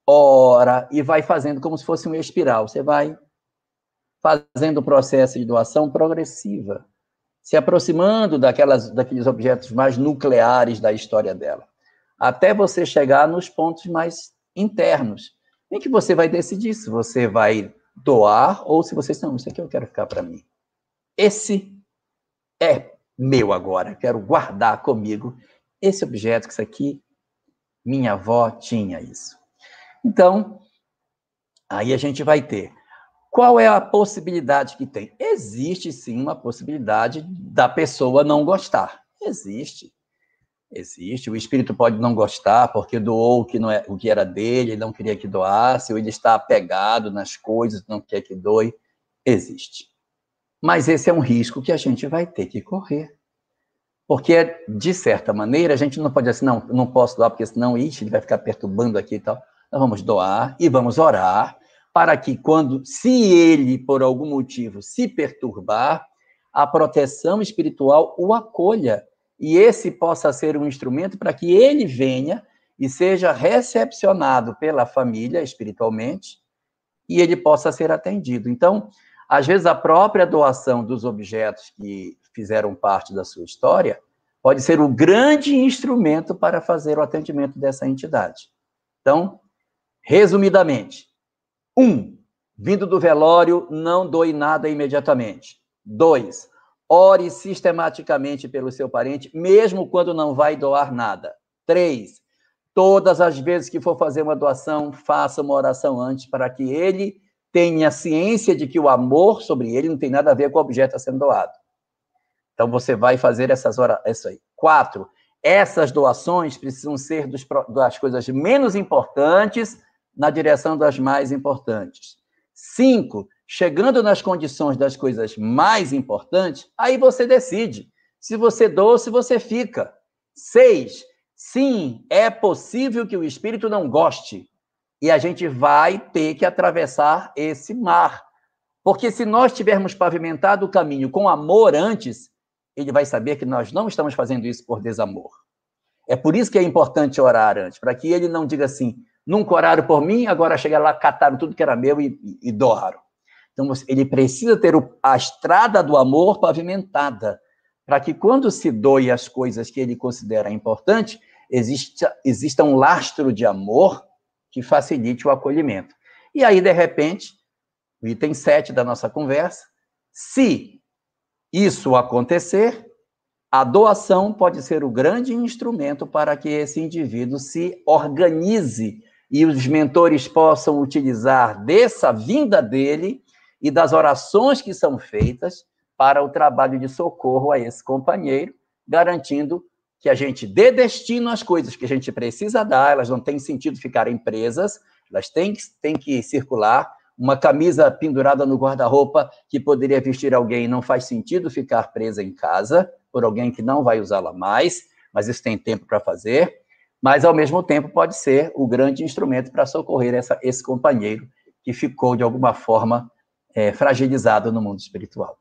ora, e vai fazendo como se fosse uma espiral. Você vai fazendo o processo de doação progressiva, se aproximando daquelas, daqueles objetos mais nucleares da história dela, até você chegar nos pontos mais internos, em que você vai decidir se você vai doar ou se você não, isso aqui eu quero ficar para mim. Esse é meu agora, quero guardar comigo esse objeto, que isso aqui, minha avó tinha isso. Então, aí a gente vai ter. Qual é a possibilidade que tem? Existe sim uma possibilidade da pessoa não gostar. Existe. Existe. O espírito pode não gostar porque doou o que, não é, o que era dele, ele não queria que doasse, ou ele está apegado nas coisas, não quer que doe. Existe. Mas esse é um risco que a gente vai ter que correr. Porque, de certa maneira, a gente não pode assim, não, não posso doar, porque senão, ixi, ele vai ficar perturbando aqui e tal. Nós vamos doar e vamos orar para que, quando, se ele, por algum motivo, se perturbar, a proteção espiritual o acolha e esse possa ser um instrumento para que ele venha e seja recepcionado pela família espiritualmente e ele possa ser atendido. Então, às vezes, a própria doação dos objetos que fizeram parte da sua história pode ser o grande instrumento para fazer o atendimento dessa entidade. Então, resumidamente, um, vindo do velório, não doe nada imediatamente. Dois, ore sistematicamente pelo seu parente, mesmo quando não vai doar nada. Três, todas as vezes que for fazer uma doação, faça uma oração antes para que ele tenha ciência de que o amor sobre ele não tem nada a ver com o objeto a sendo doado. Então você vai fazer essas horas, isso aí. Quatro, essas doações precisam ser dos, das coisas menos importantes na direção das mais importantes. Cinco, chegando nas condições das coisas mais importantes, aí você decide se você doa ou se você fica. Seis, sim, é possível que o espírito não goste, e a gente vai ter que atravessar esse mar. Porque se nós tivermos pavimentado o caminho com amor antes, ele vai saber que nós não estamos fazendo isso por desamor. É por isso que é importante orar antes, para que ele não diga assim: nunca oraram por mim, agora chega lá, cataram tudo que era meu e, e, e doaram. Então, ele precisa ter a estrada do amor pavimentada, para que quando se doe as coisas que ele considera importante, exista, exista um lastro de amor que facilite o acolhimento. E aí, de repente, item 7 da nossa conversa, se isso acontecer, a doação pode ser o grande instrumento para que esse indivíduo se organize e os mentores possam utilizar dessa vinda dele e das orações que são feitas para o trabalho de socorro a esse companheiro, garantindo que a gente dê destino às coisas que a gente precisa dar, elas não têm sentido ficarem presas, elas têm que, têm que circular. Uma camisa pendurada no guarda-roupa que poderia vestir alguém não faz sentido ficar presa em casa por alguém que não vai usá-la mais, mas isso tem tempo para fazer. Mas, ao mesmo tempo, pode ser o grande instrumento para socorrer essa, esse companheiro que ficou, de alguma forma, é, fragilizado no mundo espiritual.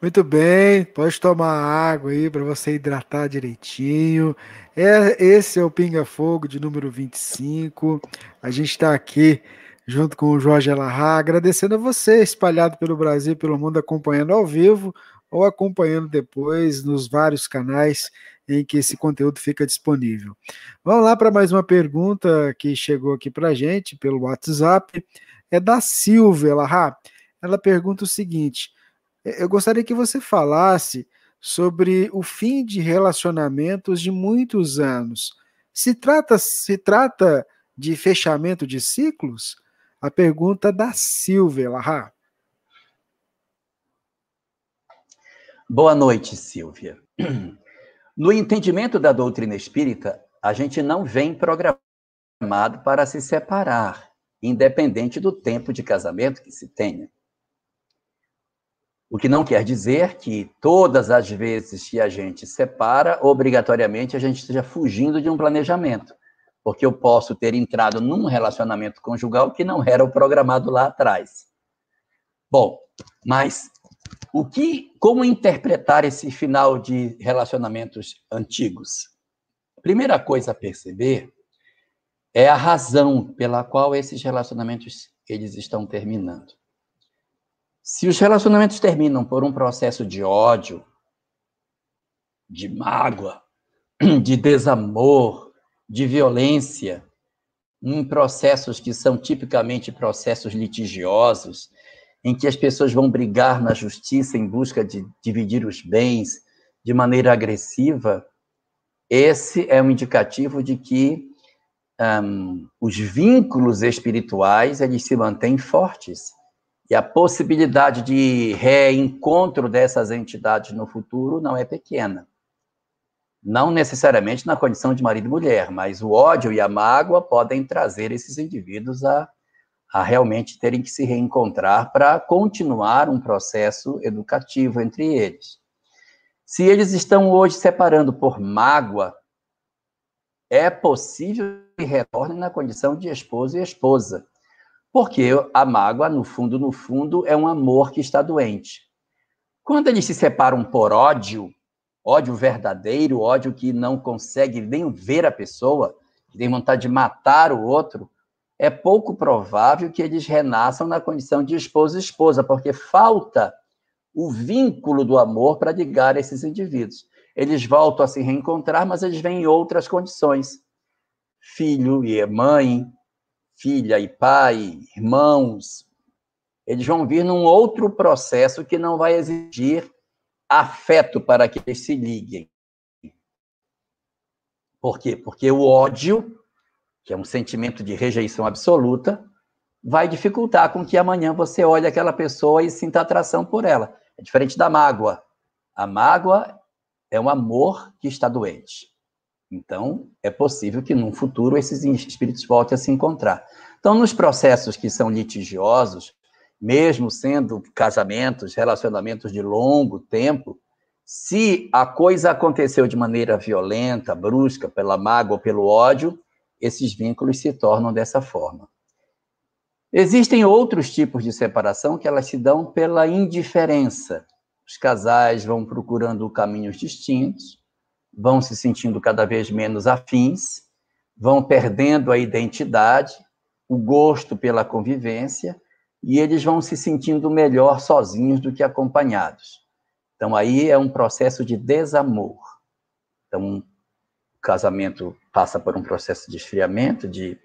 Muito bem, pode tomar água aí para você hidratar direitinho. É, esse é o Pinga Fogo de número 25. A gente está aqui junto com o Jorge Elahá, agradecendo a você, espalhado pelo Brasil pelo mundo, acompanhando ao vivo ou acompanhando depois nos vários canais em que esse conteúdo fica disponível. Vamos lá para mais uma pergunta que chegou aqui para a gente pelo WhatsApp. É da Silvia Elahá. Ela pergunta o seguinte: eu gostaria que você falasse sobre o fim de relacionamentos de muitos anos. Se trata, se trata de fechamento de ciclos? A pergunta da Silvia Larra. Boa noite, Silvia. No entendimento da doutrina espírita, a gente não vem programado para se separar, independente do tempo de casamento que se tenha. O que não quer dizer que todas as vezes que a gente separa, obrigatoriamente a gente esteja fugindo de um planejamento porque eu posso ter entrado num relacionamento conjugal que não era o programado lá atrás. Bom, mas o que, como interpretar esse final de relacionamentos antigos? primeira coisa a perceber é a razão pela qual esses relacionamentos eles estão terminando. Se os relacionamentos terminam por um processo de ódio, de mágoa, de desamor, de violência, em processos que são tipicamente processos litigiosos, em que as pessoas vão brigar na justiça em busca de dividir os bens de maneira agressiva, esse é um indicativo de que um, os vínculos espirituais eles se mantêm fortes e a possibilidade de reencontro dessas entidades no futuro não é pequena não necessariamente na condição de marido e mulher, mas o ódio e a mágoa podem trazer esses indivíduos a, a realmente terem que se reencontrar para continuar um processo educativo entre eles. Se eles estão hoje separando por mágoa, é possível que retornem na condição de esposo e esposa, porque a mágoa, no fundo, no fundo, é um amor que está doente. Quando eles se separam por ódio, ódio verdadeiro, ódio que não consegue nem ver a pessoa, que tem vontade de matar o outro, é pouco provável que eles renasçam na condição de esposo e esposa, porque falta o vínculo do amor para ligar esses indivíduos. Eles voltam a se reencontrar, mas eles vêm em outras condições. Filho e mãe, filha e pai, irmãos, eles vão vir num outro processo que não vai exigir afeto para que eles se liguem. Por quê? Porque o ódio, que é um sentimento de rejeição absoluta, vai dificultar com que amanhã você olhe aquela pessoa e sinta atração por ela. É diferente da mágoa. A mágoa é um amor que está doente. Então, é possível que num futuro esses espíritos voltem a se encontrar. Então, nos processos que são litigiosos, mesmo sendo casamentos, relacionamentos de longo tempo, se a coisa aconteceu de maneira violenta, brusca, pela mágoa ou pelo ódio, esses vínculos se tornam dessa forma. Existem outros tipos de separação que elas se dão pela indiferença. Os casais vão procurando caminhos distintos, vão se sentindo cada vez menos afins, vão perdendo a identidade, o gosto pela convivência, e eles vão se sentindo melhor sozinhos do que acompanhados. Então, aí é um processo de desamor. Então, o casamento passa por um processo de esfriamento, de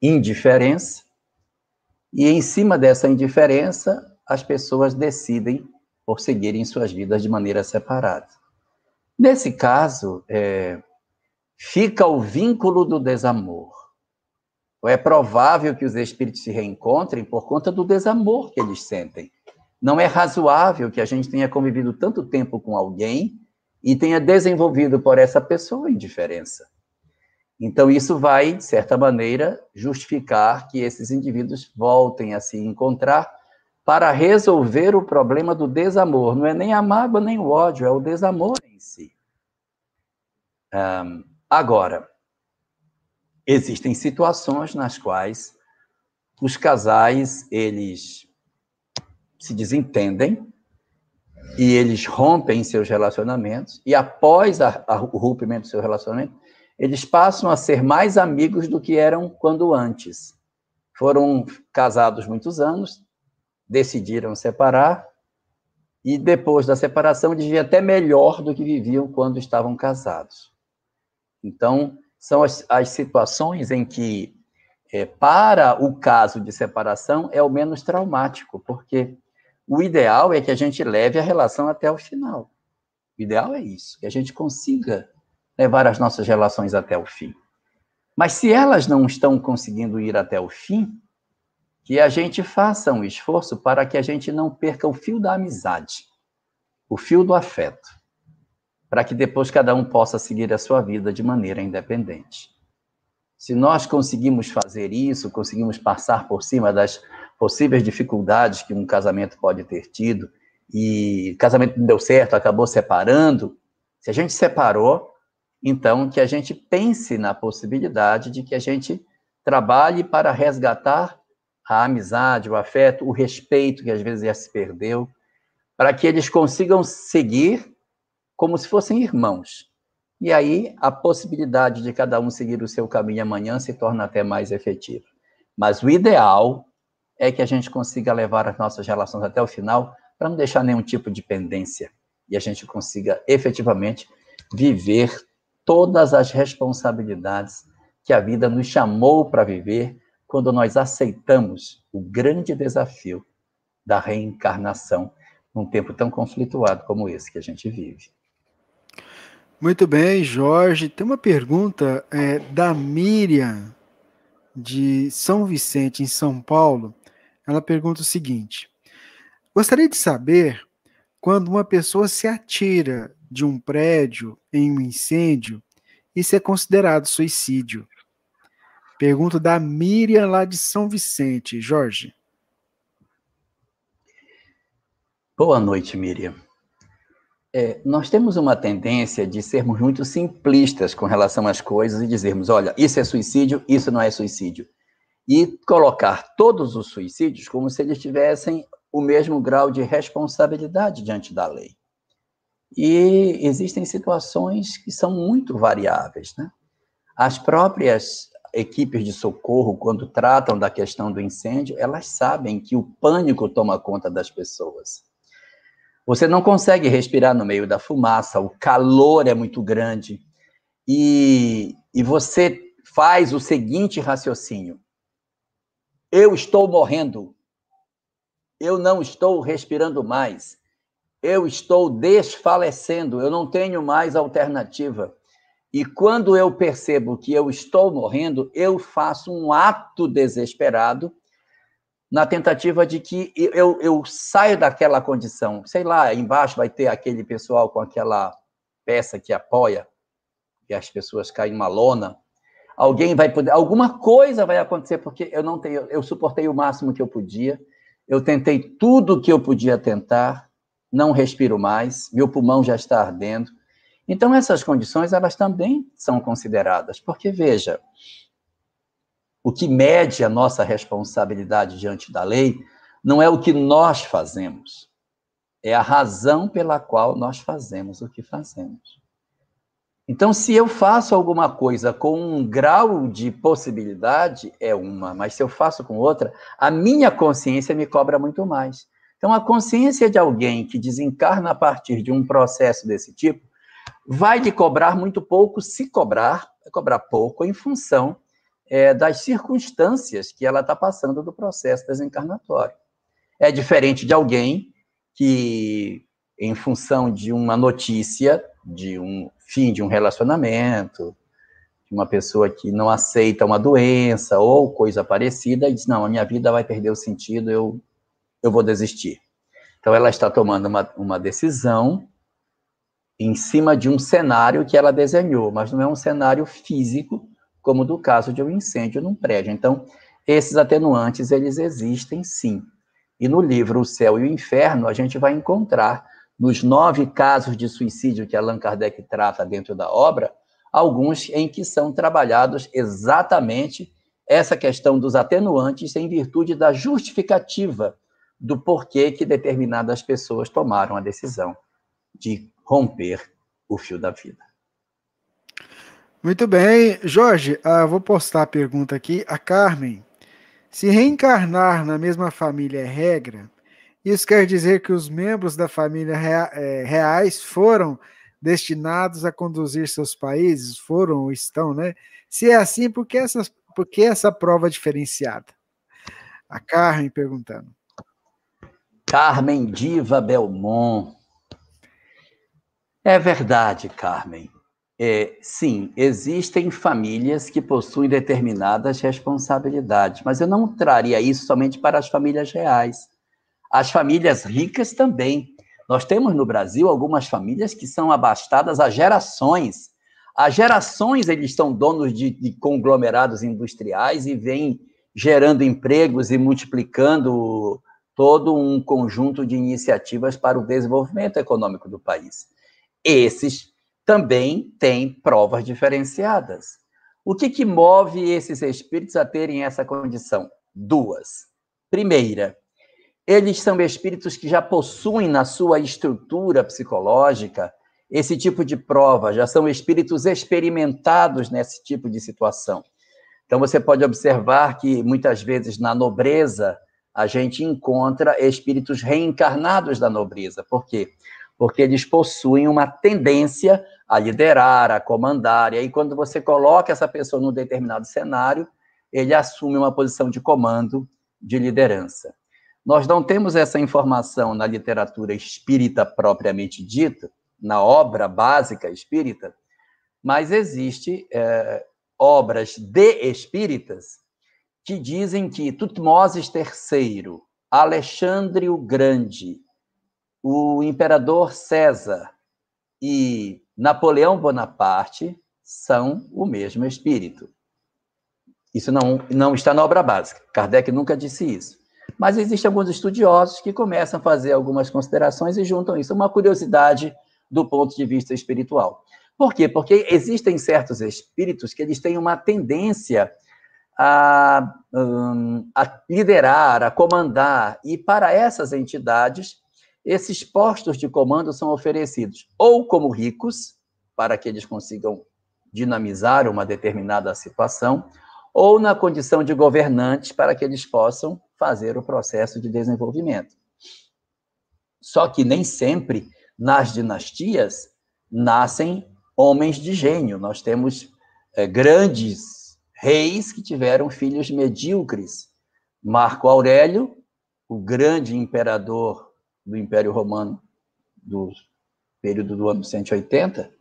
indiferença, e em cima dessa indiferença, as pessoas decidem por seguirem suas vidas de maneira separada. Nesse caso, é, fica o vínculo do desamor. É provável que os espíritos se reencontrem por conta do desamor que eles sentem. Não é razoável que a gente tenha convivido tanto tempo com alguém e tenha desenvolvido por essa pessoa indiferença. Então, isso vai, de certa maneira, justificar que esses indivíduos voltem a se encontrar para resolver o problema do desamor. Não é nem a mágoa nem o ódio, é o desamor si. Um, agora, existem situações nas quais os casais eles se desentendem e eles rompem seus relacionamentos e após a, a, o rompimento do seu relacionamento eles passam a ser mais amigos do que eram quando antes foram casados muitos anos decidiram separar e depois da separação vivem até melhor do que viviam quando estavam casados. Então, são as, as situações em que, é, para o caso de separação, é o menos traumático, porque o ideal é que a gente leve a relação até o final. O ideal é isso, que a gente consiga levar as nossas relações até o fim. Mas se elas não estão conseguindo ir até o fim, que a gente faça um esforço para que a gente não perca o fio da amizade, o fio do afeto, para que depois cada um possa seguir a sua vida de maneira independente. Se nós conseguimos fazer isso, conseguimos passar por cima das possíveis dificuldades que um casamento pode ter tido, e casamento não deu certo, acabou separando, se a gente separou, então que a gente pense na possibilidade de que a gente trabalhe para resgatar a amizade, o afeto, o respeito que às vezes já se perdeu, para que eles consigam seguir como se fossem irmãos. E aí a possibilidade de cada um seguir o seu caminho amanhã se torna até mais efetiva. Mas o ideal é que a gente consiga levar as nossas relações até o final para não deixar nenhum tipo de pendência e a gente consiga efetivamente viver todas as responsabilidades que a vida nos chamou para viver quando nós aceitamos o grande desafio da reencarnação num tempo tão conflituado como esse que a gente vive. Muito bem, Jorge. Tem uma pergunta é, da Miriam, de São Vicente, em São Paulo. Ela pergunta o seguinte: Gostaria de saber quando uma pessoa se atira de um prédio em um incêndio, isso é considerado suicídio. Pergunta da Miriam lá de São Vicente. Jorge. Boa noite, Miriam. É, nós temos uma tendência de sermos muito simplistas com relação às coisas e dizermos: olha, isso é suicídio, isso não é suicídio. E colocar todos os suicídios como se eles tivessem o mesmo grau de responsabilidade diante da lei. E existem situações que são muito variáveis. Né? As próprias equipes de socorro, quando tratam da questão do incêndio, elas sabem que o pânico toma conta das pessoas. Você não consegue respirar no meio da fumaça, o calor é muito grande, e, e você faz o seguinte raciocínio: eu estou morrendo, eu não estou respirando mais, eu estou desfalecendo, eu não tenho mais alternativa. E quando eu percebo que eu estou morrendo, eu faço um ato desesperado na tentativa de que eu, eu saia daquela condição. Sei lá, embaixo vai ter aquele pessoal com aquela peça que apoia, que as pessoas caem uma lona. Alguém vai poder, alguma coisa vai acontecer, porque eu não tenho, eu suportei o máximo que eu podia, eu tentei tudo que eu podia tentar, não respiro mais, meu pulmão já está ardendo. Então, essas condições, elas também são consideradas, porque, veja, o que mede a nossa responsabilidade diante da lei não é o que nós fazemos, é a razão pela qual nós fazemos o que fazemos. Então, se eu faço alguma coisa com um grau de possibilidade, é uma, mas se eu faço com outra, a minha consciência me cobra muito mais. Então, a consciência de alguém que desencarna a partir de um processo desse tipo vai lhe cobrar muito pouco, se cobrar, vai cobrar pouco em função é, das circunstâncias que ela está passando do processo desencarnatório. É diferente de alguém que, em função de uma notícia, de um fim de um relacionamento, de uma pessoa que não aceita uma doença ou coisa parecida, e diz: Não, a minha vida vai perder o sentido, eu eu vou desistir. Então, ela está tomando uma, uma decisão em cima de um cenário que ela desenhou, mas não é um cenário físico, como do caso de um incêndio num prédio. Então, esses atenuantes, eles existem sim. E no livro O Céu e o Inferno, a gente vai encontrar, nos nove casos de suicídio que Allan Kardec trata dentro da obra, alguns em que são trabalhados exatamente essa questão dos atenuantes em virtude da justificativa do porquê que determinadas pessoas tomaram a decisão de romper o fio da vida. Muito bem. Jorge, uh, vou postar a pergunta aqui. A Carmen. Se reencarnar na mesma família é regra, isso quer dizer que os membros da família rea é, reais foram destinados a conduzir seus países? Foram ou estão, né? Se é assim, por que, essas, por que essa prova diferenciada? A Carmen perguntando. Carmen Diva Belmont. É verdade, Carmen. É, sim, existem famílias que possuem determinadas responsabilidades, mas eu não traria isso somente para as famílias reais. As famílias ricas também. Nós temos no Brasil algumas famílias que são abastadas há gerações. Há gerações eles são donos de, de conglomerados industriais e vêm gerando empregos e multiplicando todo um conjunto de iniciativas para o desenvolvimento econômico do país. Esses também têm provas diferenciadas. O que, que move esses espíritos a terem essa condição? Duas. Primeira, eles são espíritos que já possuem na sua estrutura psicológica esse tipo de prova, já são espíritos experimentados nesse tipo de situação. Então, você pode observar que muitas vezes na nobreza a gente encontra espíritos reencarnados da nobreza. Por quê? Porque eles possuem uma tendência a liderar, a comandar, e aí quando você coloca essa pessoa num determinado cenário, ele assume uma posição de comando, de liderança. Nós não temos essa informação na literatura espírita propriamente dita, na obra básica espírita, mas existe é, obras de espíritas que dizem que Tutmoses III, Alexandre o Grande, o imperador César e Napoleão Bonaparte são o mesmo espírito. Isso não, não está na obra básica. Kardec nunca disse isso. Mas existem alguns estudiosos que começam a fazer algumas considerações e juntam isso. Uma curiosidade do ponto de vista espiritual. Por quê? Porque existem certos espíritos que eles têm uma tendência a, um, a liderar, a comandar, e para essas entidades, esses postos de comando são oferecidos ou como ricos, para que eles consigam dinamizar uma determinada situação, ou na condição de governantes, para que eles possam fazer o processo de desenvolvimento. Só que nem sempre nas dinastias nascem homens de gênio. Nós temos é, grandes reis que tiveram filhos medíocres. Marco Aurélio, o grande imperador do Império Romano do período do ano 180,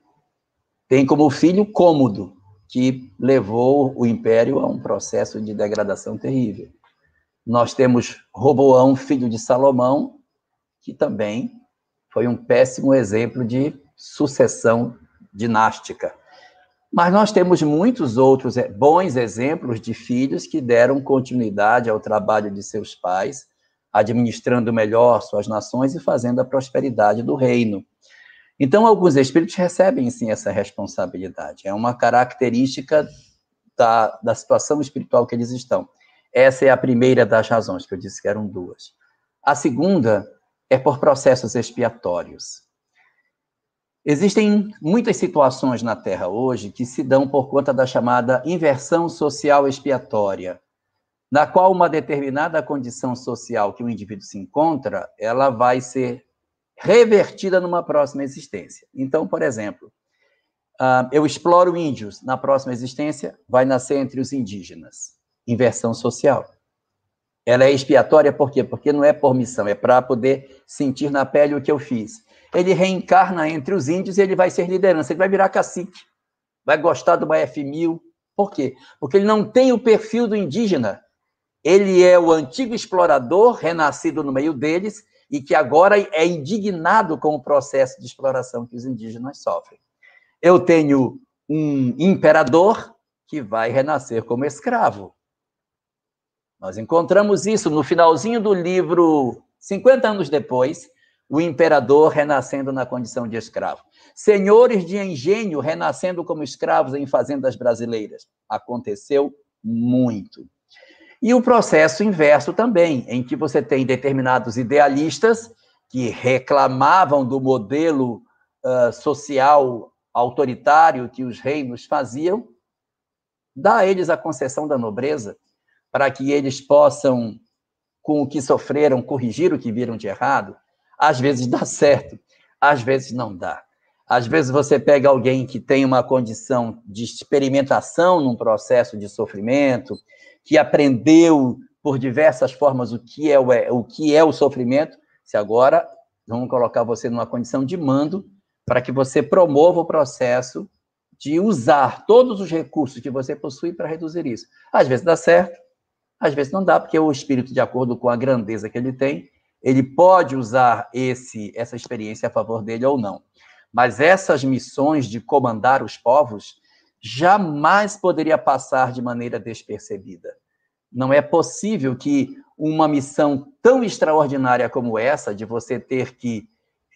tem como filho Cômodo, que levou o império a um processo de degradação terrível. Nós temos Roboão, filho de Salomão, que também foi um péssimo exemplo de sucessão dinástica. Mas nós temos muitos outros eh, bons exemplos de filhos que deram continuidade ao trabalho de seus pais, administrando melhor suas nações e fazendo a prosperidade do reino. Então, alguns espíritos recebem sim essa responsabilidade. É uma característica da, da situação espiritual que eles estão. Essa é a primeira das razões, que eu disse que eram duas. A segunda é por processos expiatórios. Existem muitas situações na Terra hoje que se dão por conta da chamada inversão social expiatória, na qual uma determinada condição social que o indivíduo se encontra, ela vai ser revertida numa próxima existência. Então, por exemplo, uh, eu exploro índios, na próxima existência vai nascer entre os indígenas. Inversão social. Ela é expiatória por quê? Porque não é por missão, é para poder sentir na pele o que eu fiz. Ele reencarna entre os índios e ele vai ser liderança, ele vai virar cacique, vai gostar do F1000. Por quê? Porque ele não tem o perfil do indígena. Ele é o antigo explorador, renascido no meio deles, e que agora é indignado com o processo de exploração que os indígenas sofrem. Eu tenho um imperador que vai renascer como escravo. Nós encontramos isso no finalzinho do livro, 50 anos depois, o imperador renascendo na condição de escravo. Senhores de engenho renascendo como escravos em fazendas brasileiras. Aconteceu muito. E o processo inverso também, em que você tem determinados idealistas que reclamavam do modelo uh, social autoritário que os reinos faziam, dá a eles a concessão da nobreza, para que eles possam, com o que sofreram, corrigir o que viram de errado, às vezes dá certo, às vezes não dá. Às vezes você pega alguém que tem uma condição de experimentação num processo de sofrimento, que aprendeu por diversas formas o que é o, o, que é o sofrimento, se agora vamos colocar você numa condição de mando para que você promova o processo de usar todos os recursos que você possui para reduzir isso. Às vezes dá certo, às vezes não dá, porque o espírito, de acordo com a grandeza que ele tem, ele pode usar esse essa experiência a favor dele ou não. Mas essas missões de comandar os povos jamais poderia passar de maneira despercebida. Não é possível que uma missão tão extraordinária como essa, de você ter que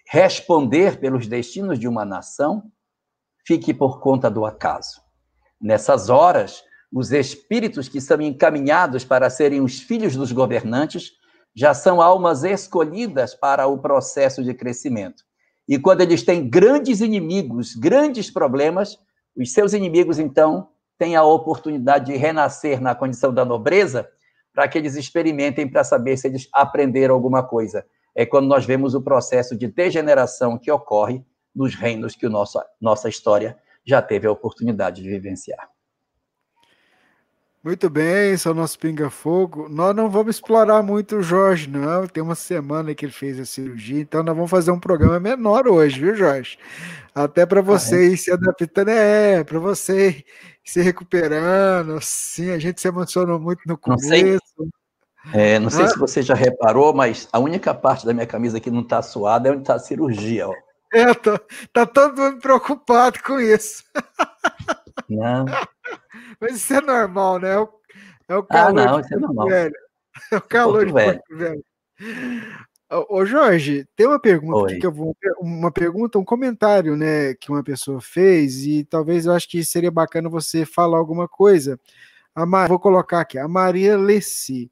responder pelos destinos de uma nação, fique por conta do acaso. Nessas horas, os espíritos que são encaminhados para serem os filhos dos governantes já são almas escolhidas para o processo de crescimento. E quando eles têm grandes inimigos, grandes problemas, os seus inimigos, então, têm a oportunidade de renascer na condição da nobreza para que eles experimentem para saber se eles aprenderam alguma coisa. É quando nós vemos o processo de degeneração que ocorre nos reinos que o nosso, nossa história já teve a oportunidade de vivenciar. Muito bem, esse é o nosso Pinga Fogo. Nós não vamos explorar muito o Jorge, não. Tem uma semana que ele fez a cirurgia, então nós vamos fazer um programa menor hoje, viu, Jorge? Até para você ah, é? se adaptando, é, para você se recuperando. Sim, a gente se emocionou muito no começo. Não sei, é, não sei ah? se você já reparou, mas a única parte da minha camisa que não está suada é onde está a cirurgia. Ó. É, tô, tá todo mundo preocupado com isso. Não. Mas isso é normal, né? É o, é o calor. Ah, não, isso é normal. Velho. É o calor de velho. velho. Ô, Jorge, tem uma pergunta que eu vou. Uma pergunta, um comentário, né, que uma pessoa fez, e talvez eu acho que seria bacana você falar alguma coisa. A Mar... Vou colocar aqui, a Maria Lessi.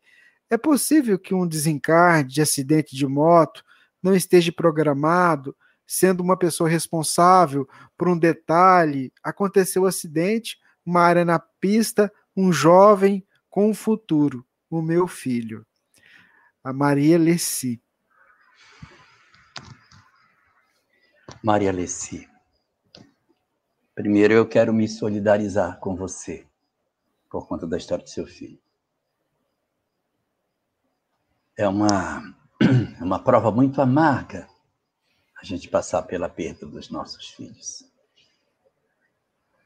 É possível que um desencarne de acidente de moto não esteja programado, sendo uma pessoa responsável por um detalhe, aconteceu um acidente, uma área na pista, um jovem com um futuro, o meu filho. A Maria Lessi. Maria Lessi. Primeiro eu quero me solidarizar com você por conta da história do seu filho. É uma, é uma prova muito amarga a gente passar pela perda dos nossos filhos.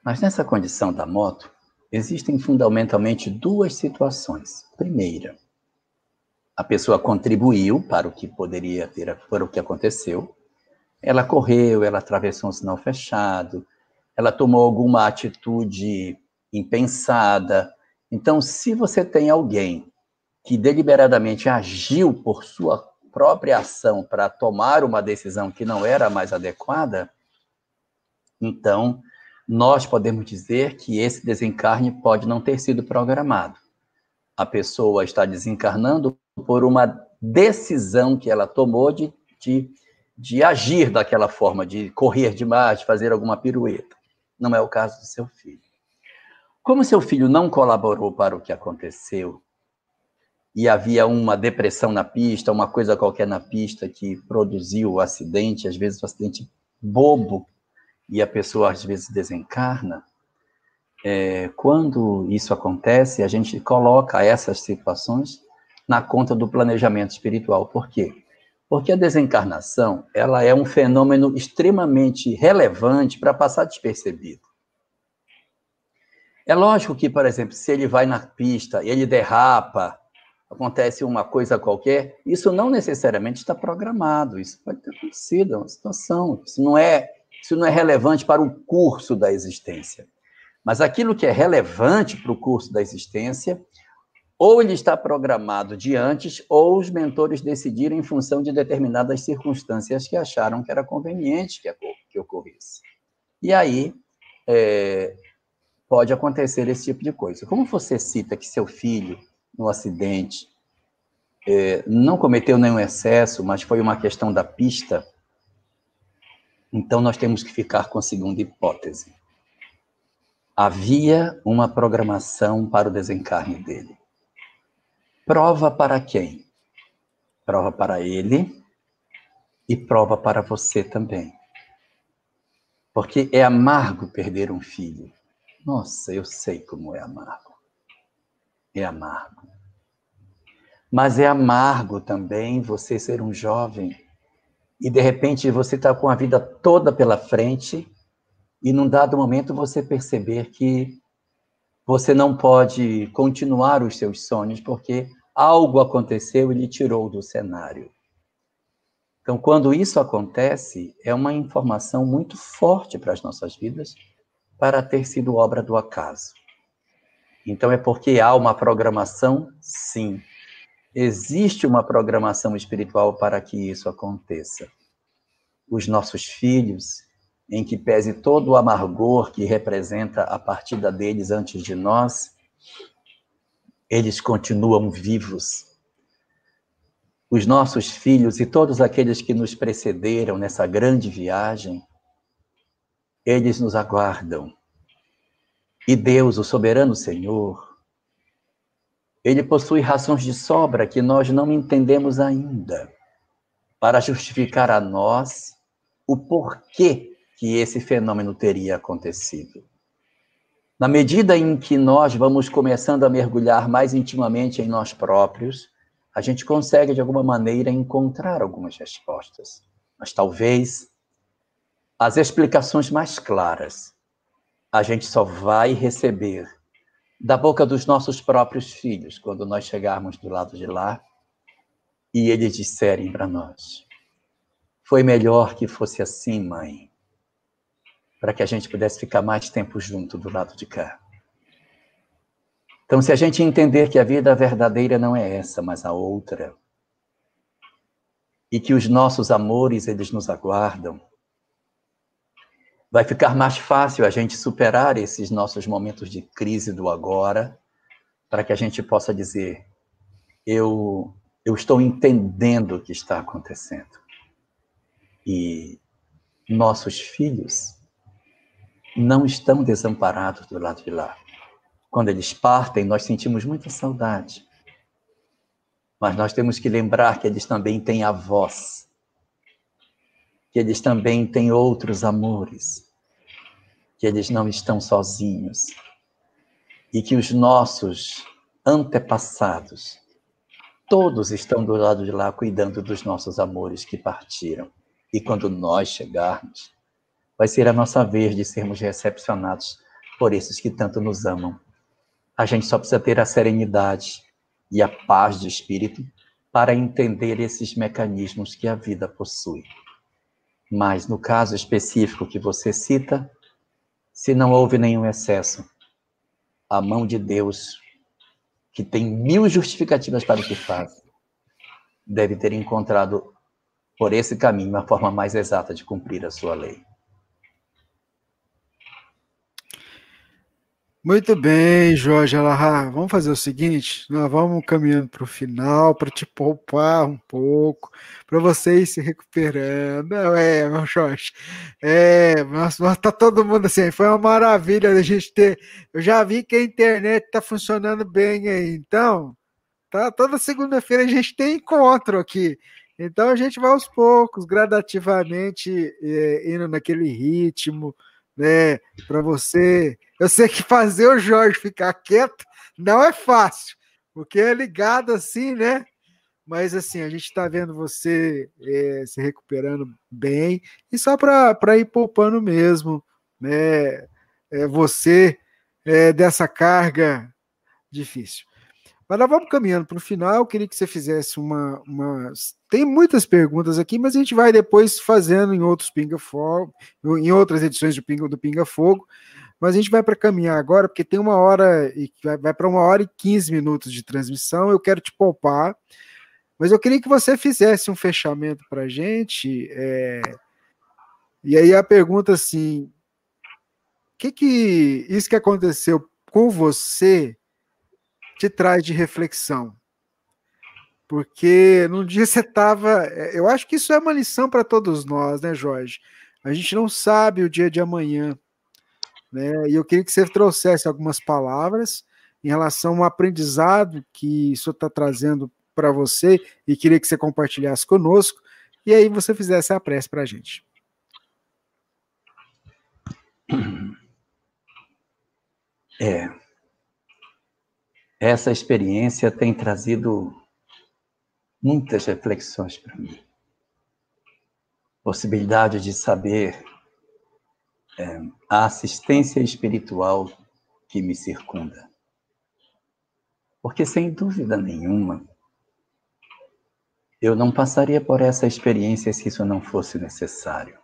Mas nessa condição da moto, existem fundamentalmente duas situações. Primeira, a pessoa contribuiu para o que poderia ter, para o que aconteceu. Ela correu, ela atravessou um sinal fechado, ela tomou alguma atitude impensada. Então, se você tem alguém que deliberadamente agiu por sua própria ação para tomar uma decisão que não era mais adequada, então nós podemos dizer que esse desencarne pode não ter sido programado. A pessoa está desencarnando por uma decisão que ela tomou de, de de agir daquela forma, de correr demais, de fazer alguma pirueta. Não é o caso do seu filho. Como seu filho não colaborou para o que aconteceu, e havia uma depressão na pista, uma coisa qualquer na pista que produziu o acidente, às vezes um acidente bobo, e a pessoa às vezes desencarna, é, quando isso acontece, a gente coloca essas situações na conta do planejamento espiritual. Por quê? Porque a desencarnação, ela é um fenômeno extremamente relevante para passar despercebido. É lógico que, por exemplo, se ele vai na pista, ele derrapa, acontece uma coisa qualquer, isso não necessariamente está programado, isso pode ter acontecido, é uma situação, isso não é, isso não é relevante para o curso da existência. Mas aquilo que é relevante para o curso da existência ou ele está programado de antes, ou os mentores decidiram em função de determinadas circunstâncias que acharam que era conveniente que, que ocorresse. E aí é, pode acontecer esse tipo de coisa. Como você cita que seu filho, no acidente, é, não cometeu nenhum excesso, mas foi uma questão da pista, então nós temos que ficar com a segunda hipótese. Havia uma programação para o desencarne dele. Prova para quem? Prova para ele e prova para você também. Porque é amargo perder um filho. Nossa, eu sei como é amargo. É amargo. Mas é amargo também você ser um jovem e de repente você está com a vida toda pela frente e num dado momento você perceber que você não pode continuar os seus sonhos porque algo aconteceu e lhe tirou do cenário. Então, quando isso acontece, é uma informação muito forte para as nossas vidas para ter sido obra do acaso. Então, é porque há uma programação? Sim. Existe uma programação espiritual para que isso aconteça. Os nossos filhos, em que pese todo o amargor que representa a partida deles antes de nós, eles continuam vivos. Os nossos filhos e todos aqueles que nos precederam nessa grande viagem, eles nos aguardam. E Deus, o soberano Senhor, ele possui razões de sobra que nós não entendemos ainda, para justificar a nós o porquê que esse fenômeno teria acontecido. Na medida em que nós vamos começando a mergulhar mais intimamente em nós próprios, a gente consegue, de alguma maneira, encontrar algumas respostas. Mas talvez as explicações mais claras a gente só vai receber da boca dos nossos próprios filhos quando nós chegarmos do lado de lá e eles disserem para nós: Foi melhor que fosse assim, mãe para que a gente pudesse ficar mais tempo junto do lado de cá. Então, se a gente entender que a vida verdadeira não é essa, mas a outra, e que os nossos amores, eles nos aguardam, vai ficar mais fácil a gente superar esses nossos momentos de crise do agora, para que a gente possa dizer: eu, eu estou entendendo o que está acontecendo. E nossos filhos, não estão desamparados do lado de lá. Quando eles partem, nós sentimos muita saudade. Mas nós temos que lembrar que eles também têm avós, que eles também têm outros amores, que eles não estão sozinhos e que os nossos antepassados, todos estão do lado de lá cuidando dos nossos amores que partiram. E quando nós chegarmos, vai ser a nossa vez de sermos recepcionados por esses que tanto nos amam. A gente só precisa ter a serenidade e a paz de espírito para entender esses mecanismos que a vida possui. Mas no caso específico que você cita, se não houve nenhum excesso, a mão de Deus, que tem mil justificativas para o que faz, deve ter encontrado por esse caminho a forma mais exata de cumprir a sua lei. Muito bem, Jorge Alahá. Vamos fazer o seguinte: nós vamos caminhando para o final para te poupar um pouco, para você ir se recuperando. Não, é, meu Jorge. É, nós, nós, tá todo mundo assim. Foi uma maravilha a gente ter. Eu já vi que a internet está funcionando bem aí. Então, tá, toda segunda-feira a gente tem encontro aqui. Então a gente vai aos poucos, gradativamente, é, indo naquele ritmo, né? Para você eu sei que fazer o Jorge ficar quieto não é fácil, porque é ligado assim, né? Mas assim, a gente está vendo você é, se recuperando bem, e só para ir poupando mesmo, né? É, você é, dessa carga difícil. Mas nós vamos caminhando para o final. Eu queria que você fizesse uma, uma. Tem muitas perguntas aqui, mas a gente vai depois fazendo em outros Pinga Fogo, em outras edições do Pinga, do Pinga Fogo. Mas a gente vai para caminhar agora, porque tem uma hora e vai, para uma hora e 15 minutos de transmissão. Eu quero te poupar, mas eu queria que você fizesse um fechamento para a gente. É... E aí a pergunta assim: o que que isso que aconteceu com você te traz de reflexão? Porque num dia você estava. É, eu acho que isso é uma lição para todos nós, né, Jorge? A gente não sabe o dia de amanhã. Né? E eu queria que você trouxesse algumas palavras em relação ao aprendizado que isso está trazendo para você e queria que você compartilhasse conosco. E aí você fizesse a prece para a gente. É. Essa experiência tem trazido muitas reflexões para mim. Possibilidade de saber é, a assistência espiritual que me circunda. Porque, sem dúvida nenhuma, eu não passaria por essa experiência se isso não fosse necessário.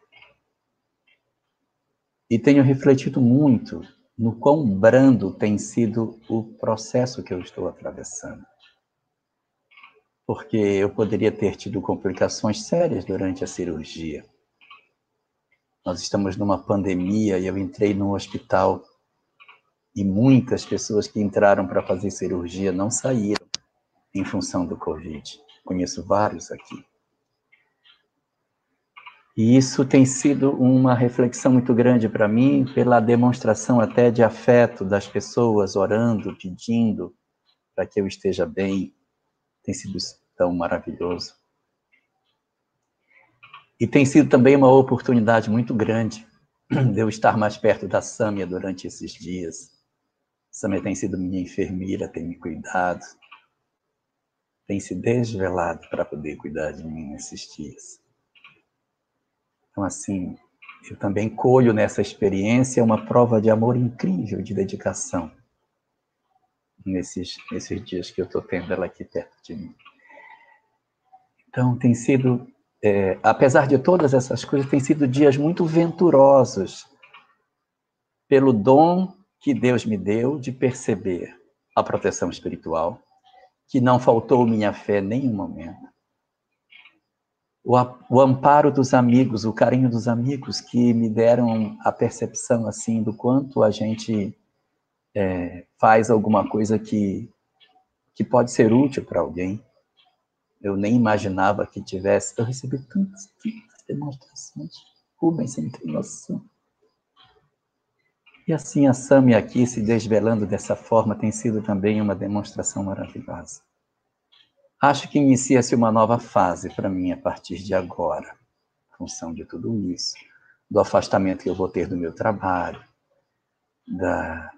E tenho refletido muito no quão brando tem sido o processo que eu estou atravessando. Porque eu poderia ter tido complicações sérias durante a cirurgia. Nós estamos numa pandemia e eu entrei no hospital e muitas pessoas que entraram para fazer cirurgia não saíram em função do Covid. Conheço vários aqui. E isso tem sido uma reflexão muito grande para mim, pela demonstração até de afeto das pessoas orando, pedindo para que eu esteja bem. Tem sido tão maravilhoso. E tem sido também uma oportunidade muito grande de eu estar mais perto da Sâmia durante esses dias. Sâmia tem sido minha enfermeira, tem me cuidado, tem se desvelado para poder cuidar de mim nesses dias. Então, assim, eu também colho nessa experiência uma prova de amor incrível, de dedicação, nesses, nesses dias que eu estou tendo ela aqui perto de mim. Então, tem sido é, apesar de todas essas coisas, têm sido dias muito venturosos pelo dom que Deus me deu de perceber a proteção espiritual, que não faltou minha fé em nenhum momento. O, o amparo dos amigos, o carinho dos amigos que me deram a percepção assim do quanto a gente é, faz alguma coisa que, que pode ser útil para alguém eu nem imaginava que tivesse. Eu recebi tantas, tantas demonstrações. Rubens, sem ter noção. E assim a Sami aqui se desvelando dessa forma tem sido também uma demonstração maravilhosa. Acho que inicia-se uma nova fase para mim a partir de agora, função de tudo isso, do afastamento que eu vou ter do meu trabalho, da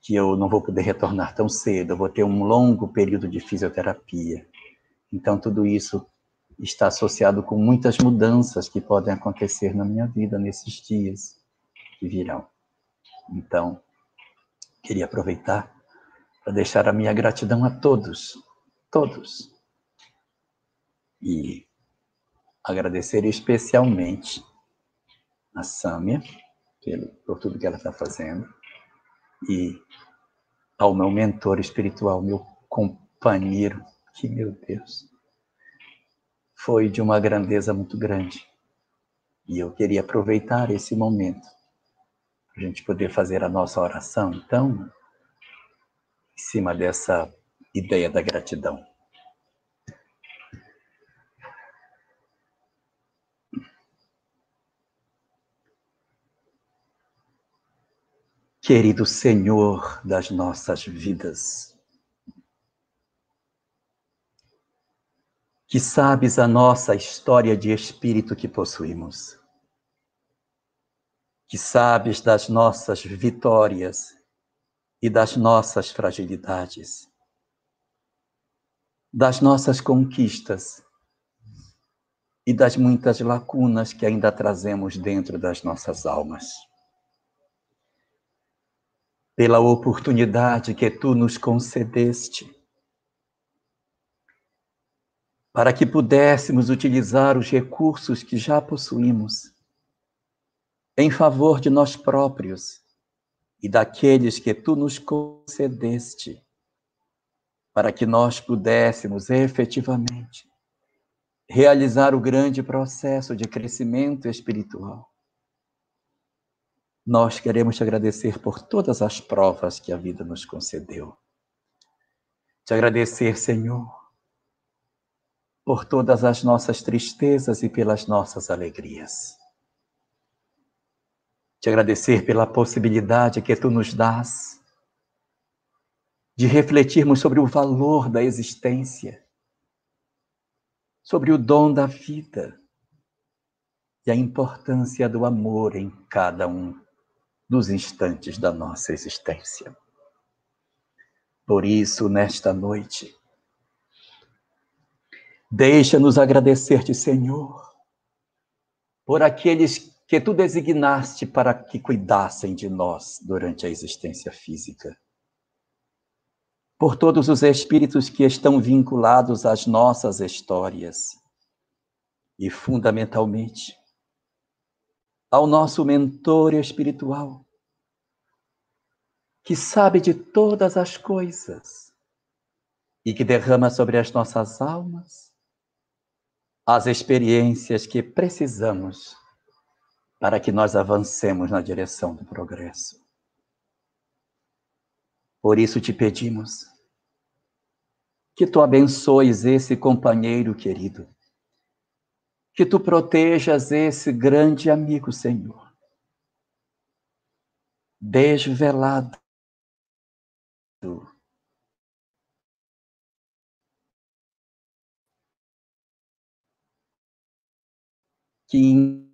que eu não vou poder retornar tão cedo, eu vou ter um longo período de fisioterapia. Então, tudo isso está associado com muitas mudanças que podem acontecer na minha vida nesses dias que virão. Então, queria aproveitar para deixar a minha gratidão a todos, todos. E agradecer especialmente a Sâmia pelo, por tudo que ela está fazendo e ao meu mentor espiritual, meu companheiro que, meu Deus, foi de uma grandeza muito grande. E eu queria aproveitar esse momento a gente poder fazer a nossa oração, então, em cima dessa ideia da gratidão. Querido Senhor das nossas vidas, que sabes a nossa história de espírito que possuímos, que sabes das nossas vitórias e das nossas fragilidades, das nossas conquistas e das muitas lacunas que ainda trazemos dentro das nossas almas pela oportunidade que tu nos concedeste, para que pudéssemos utilizar os recursos que já possuímos em favor de nós próprios e daqueles que tu nos concedeste, para que nós pudéssemos efetivamente realizar o grande processo de crescimento espiritual nós queremos te agradecer por todas as provas que a vida nos concedeu. Te agradecer, Senhor, por todas as nossas tristezas e pelas nossas alegrias. Te agradecer pela possibilidade que tu nos dás de refletirmos sobre o valor da existência, sobre o dom da vida e a importância do amor em cada um dos instantes da nossa existência. Por isso, nesta noite, deixa-nos agradecer-te, Senhor, por aqueles que tu designaste para que cuidassem de nós durante a existência física. Por todos os espíritos que estão vinculados às nossas histórias. E, fundamentalmente, ao nosso mentor espiritual, que sabe de todas as coisas e que derrama sobre as nossas almas as experiências que precisamos para que nós avancemos na direção do progresso. Por isso te pedimos que tu abençoes esse companheiro querido que tu protejas esse grande amigo, Senhor. Desvelado. Que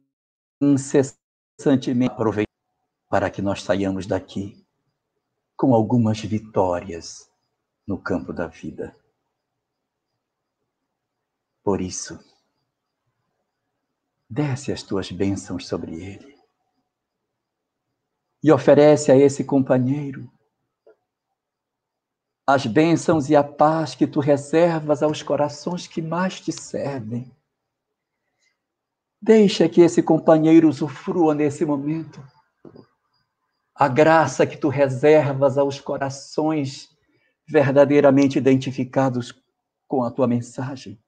incessantemente aproveite para que nós saiamos daqui com algumas vitórias no campo da vida. Por isso, desce as tuas bênçãos sobre ele. E oferece a esse companheiro as bênçãos e a paz que tu reservas aos corações que mais te servem. Deixa que esse companheiro usufrua nesse momento a graça que tu reservas aos corações verdadeiramente identificados com a tua mensagem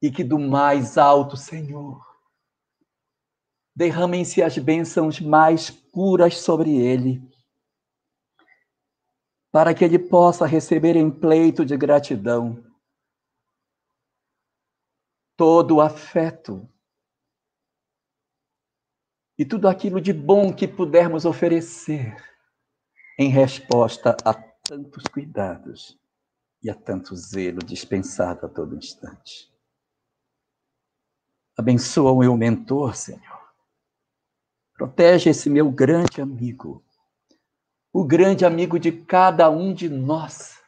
e que do mais alto, Senhor, derramem-se as bênçãos mais puras sobre ele, para que ele possa receber em pleito de gratidão todo o afeto e tudo aquilo de bom que pudermos oferecer em resposta a tantos cuidados e a tanto zelo dispensado a todo instante. Abençoa o meu mentor, Senhor. Protege esse meu grande amigo, o grande amigo de cada um de nós.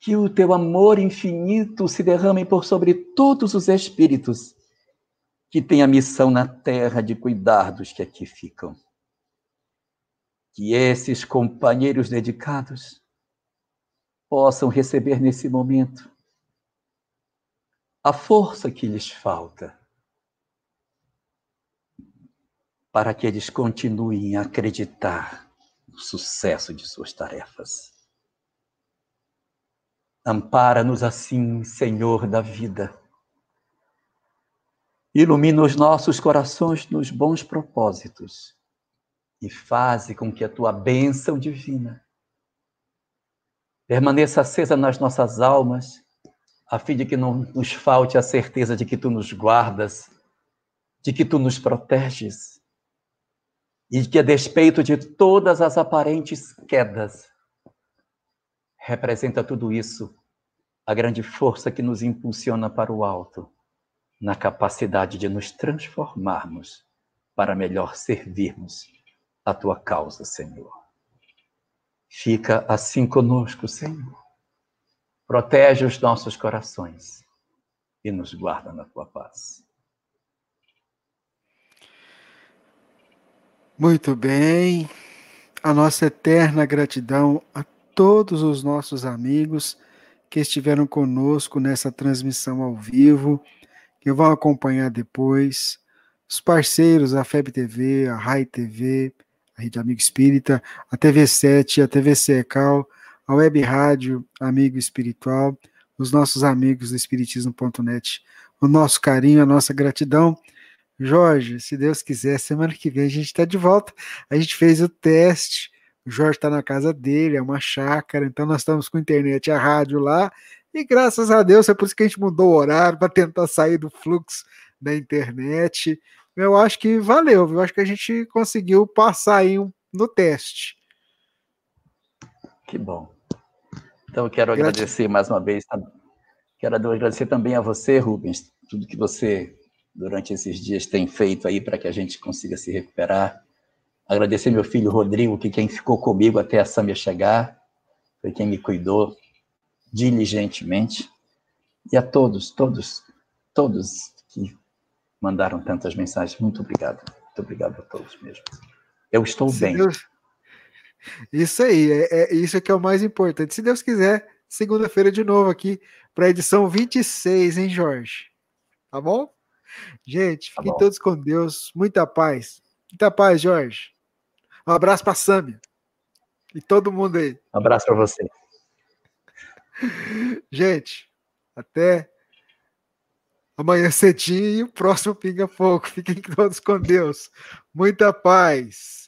Que o teu amor infinito se derrame por sobre todos os espíritos que têm a missão na terra de cuidar dos que aqui ficam. Que esses companheiros dedicados possam receber nesse momento a força que lhes falta para que eles continuem a acreditar no sucesso de suas tarefas. Ampara-nos assim, Senhor da vida. Ilumina os nossos corações nos bons propósitos e faze com que a tua bênção divina permaneça acesa nas nossas almas, a fim de que não nos falte a certeza de que tu nos guardas, de que tu nos proteges, e que, a despeito de todas as aparentes quedas, representa tudo isso a grande força que nos impulsiona para o alto, na capacidade de nos transformarmos para melhor servirmos a tua causa, Senhor. Fica assim conosco, Senhor. Protege os nossos corações e nos guarda na tua paz. Muito bem. A nossa eterna gratidão a todos os nossos amigos que estiveram conosco nessa transmissão ao vivo, que vão acompanhar depois, os parceiros, a FEB TV, a RAI TV, a Rede Amigo Espírita, a TV7, a TV Secal, a Web Rádio Amigo Espiritual, os nossos amigos do Espiritismo.net, o nosso carinho, a nossa gratidão. Jorge, se Deus quiser, semana que vem a gente está de volta. A gente fez o teste, o Jorge está na casa dele, é uma chácara, então nós estamos com internet, a rádio lá, e graças a Deus é por isso que a gente mudou o horário para tentar sair do fluxo da internet eu acho que valeu, eu acho que a gente conseguiu passar aí um, no teste. Que bom. Então eu quero agradecer mais uma vez, quero agradecer também a você, Rubens, tudo que você durante esses dias tem feito aí para que a gente consiga se recuperar. Agradecer meu filho Rodrigo, que quem ficou comigo até a Sâmia chegar, foi quem me cuidou diligentemente. E a todos, todos, todos que mandaram tantas mensagens. Muito obrigado. Muito obrigado a todos mesmo. Eu estou Se bem. Deus... Isso aí, é, é, isso que é o mais importante. Se Deus quiser, segunda-feira de novo aqui para a edição 26, hein, Jorge? Tá bom? Gente, tá fiquem tá todos com Deus. Muita paz. Muita paz, Jorge. Um abraço para Sâmia. E todo mundo aí. Um abraço para você. Gente, até amanhã cedinho e o próximo Pinga Fogo. Fiquem todos com Deus. Muita paz.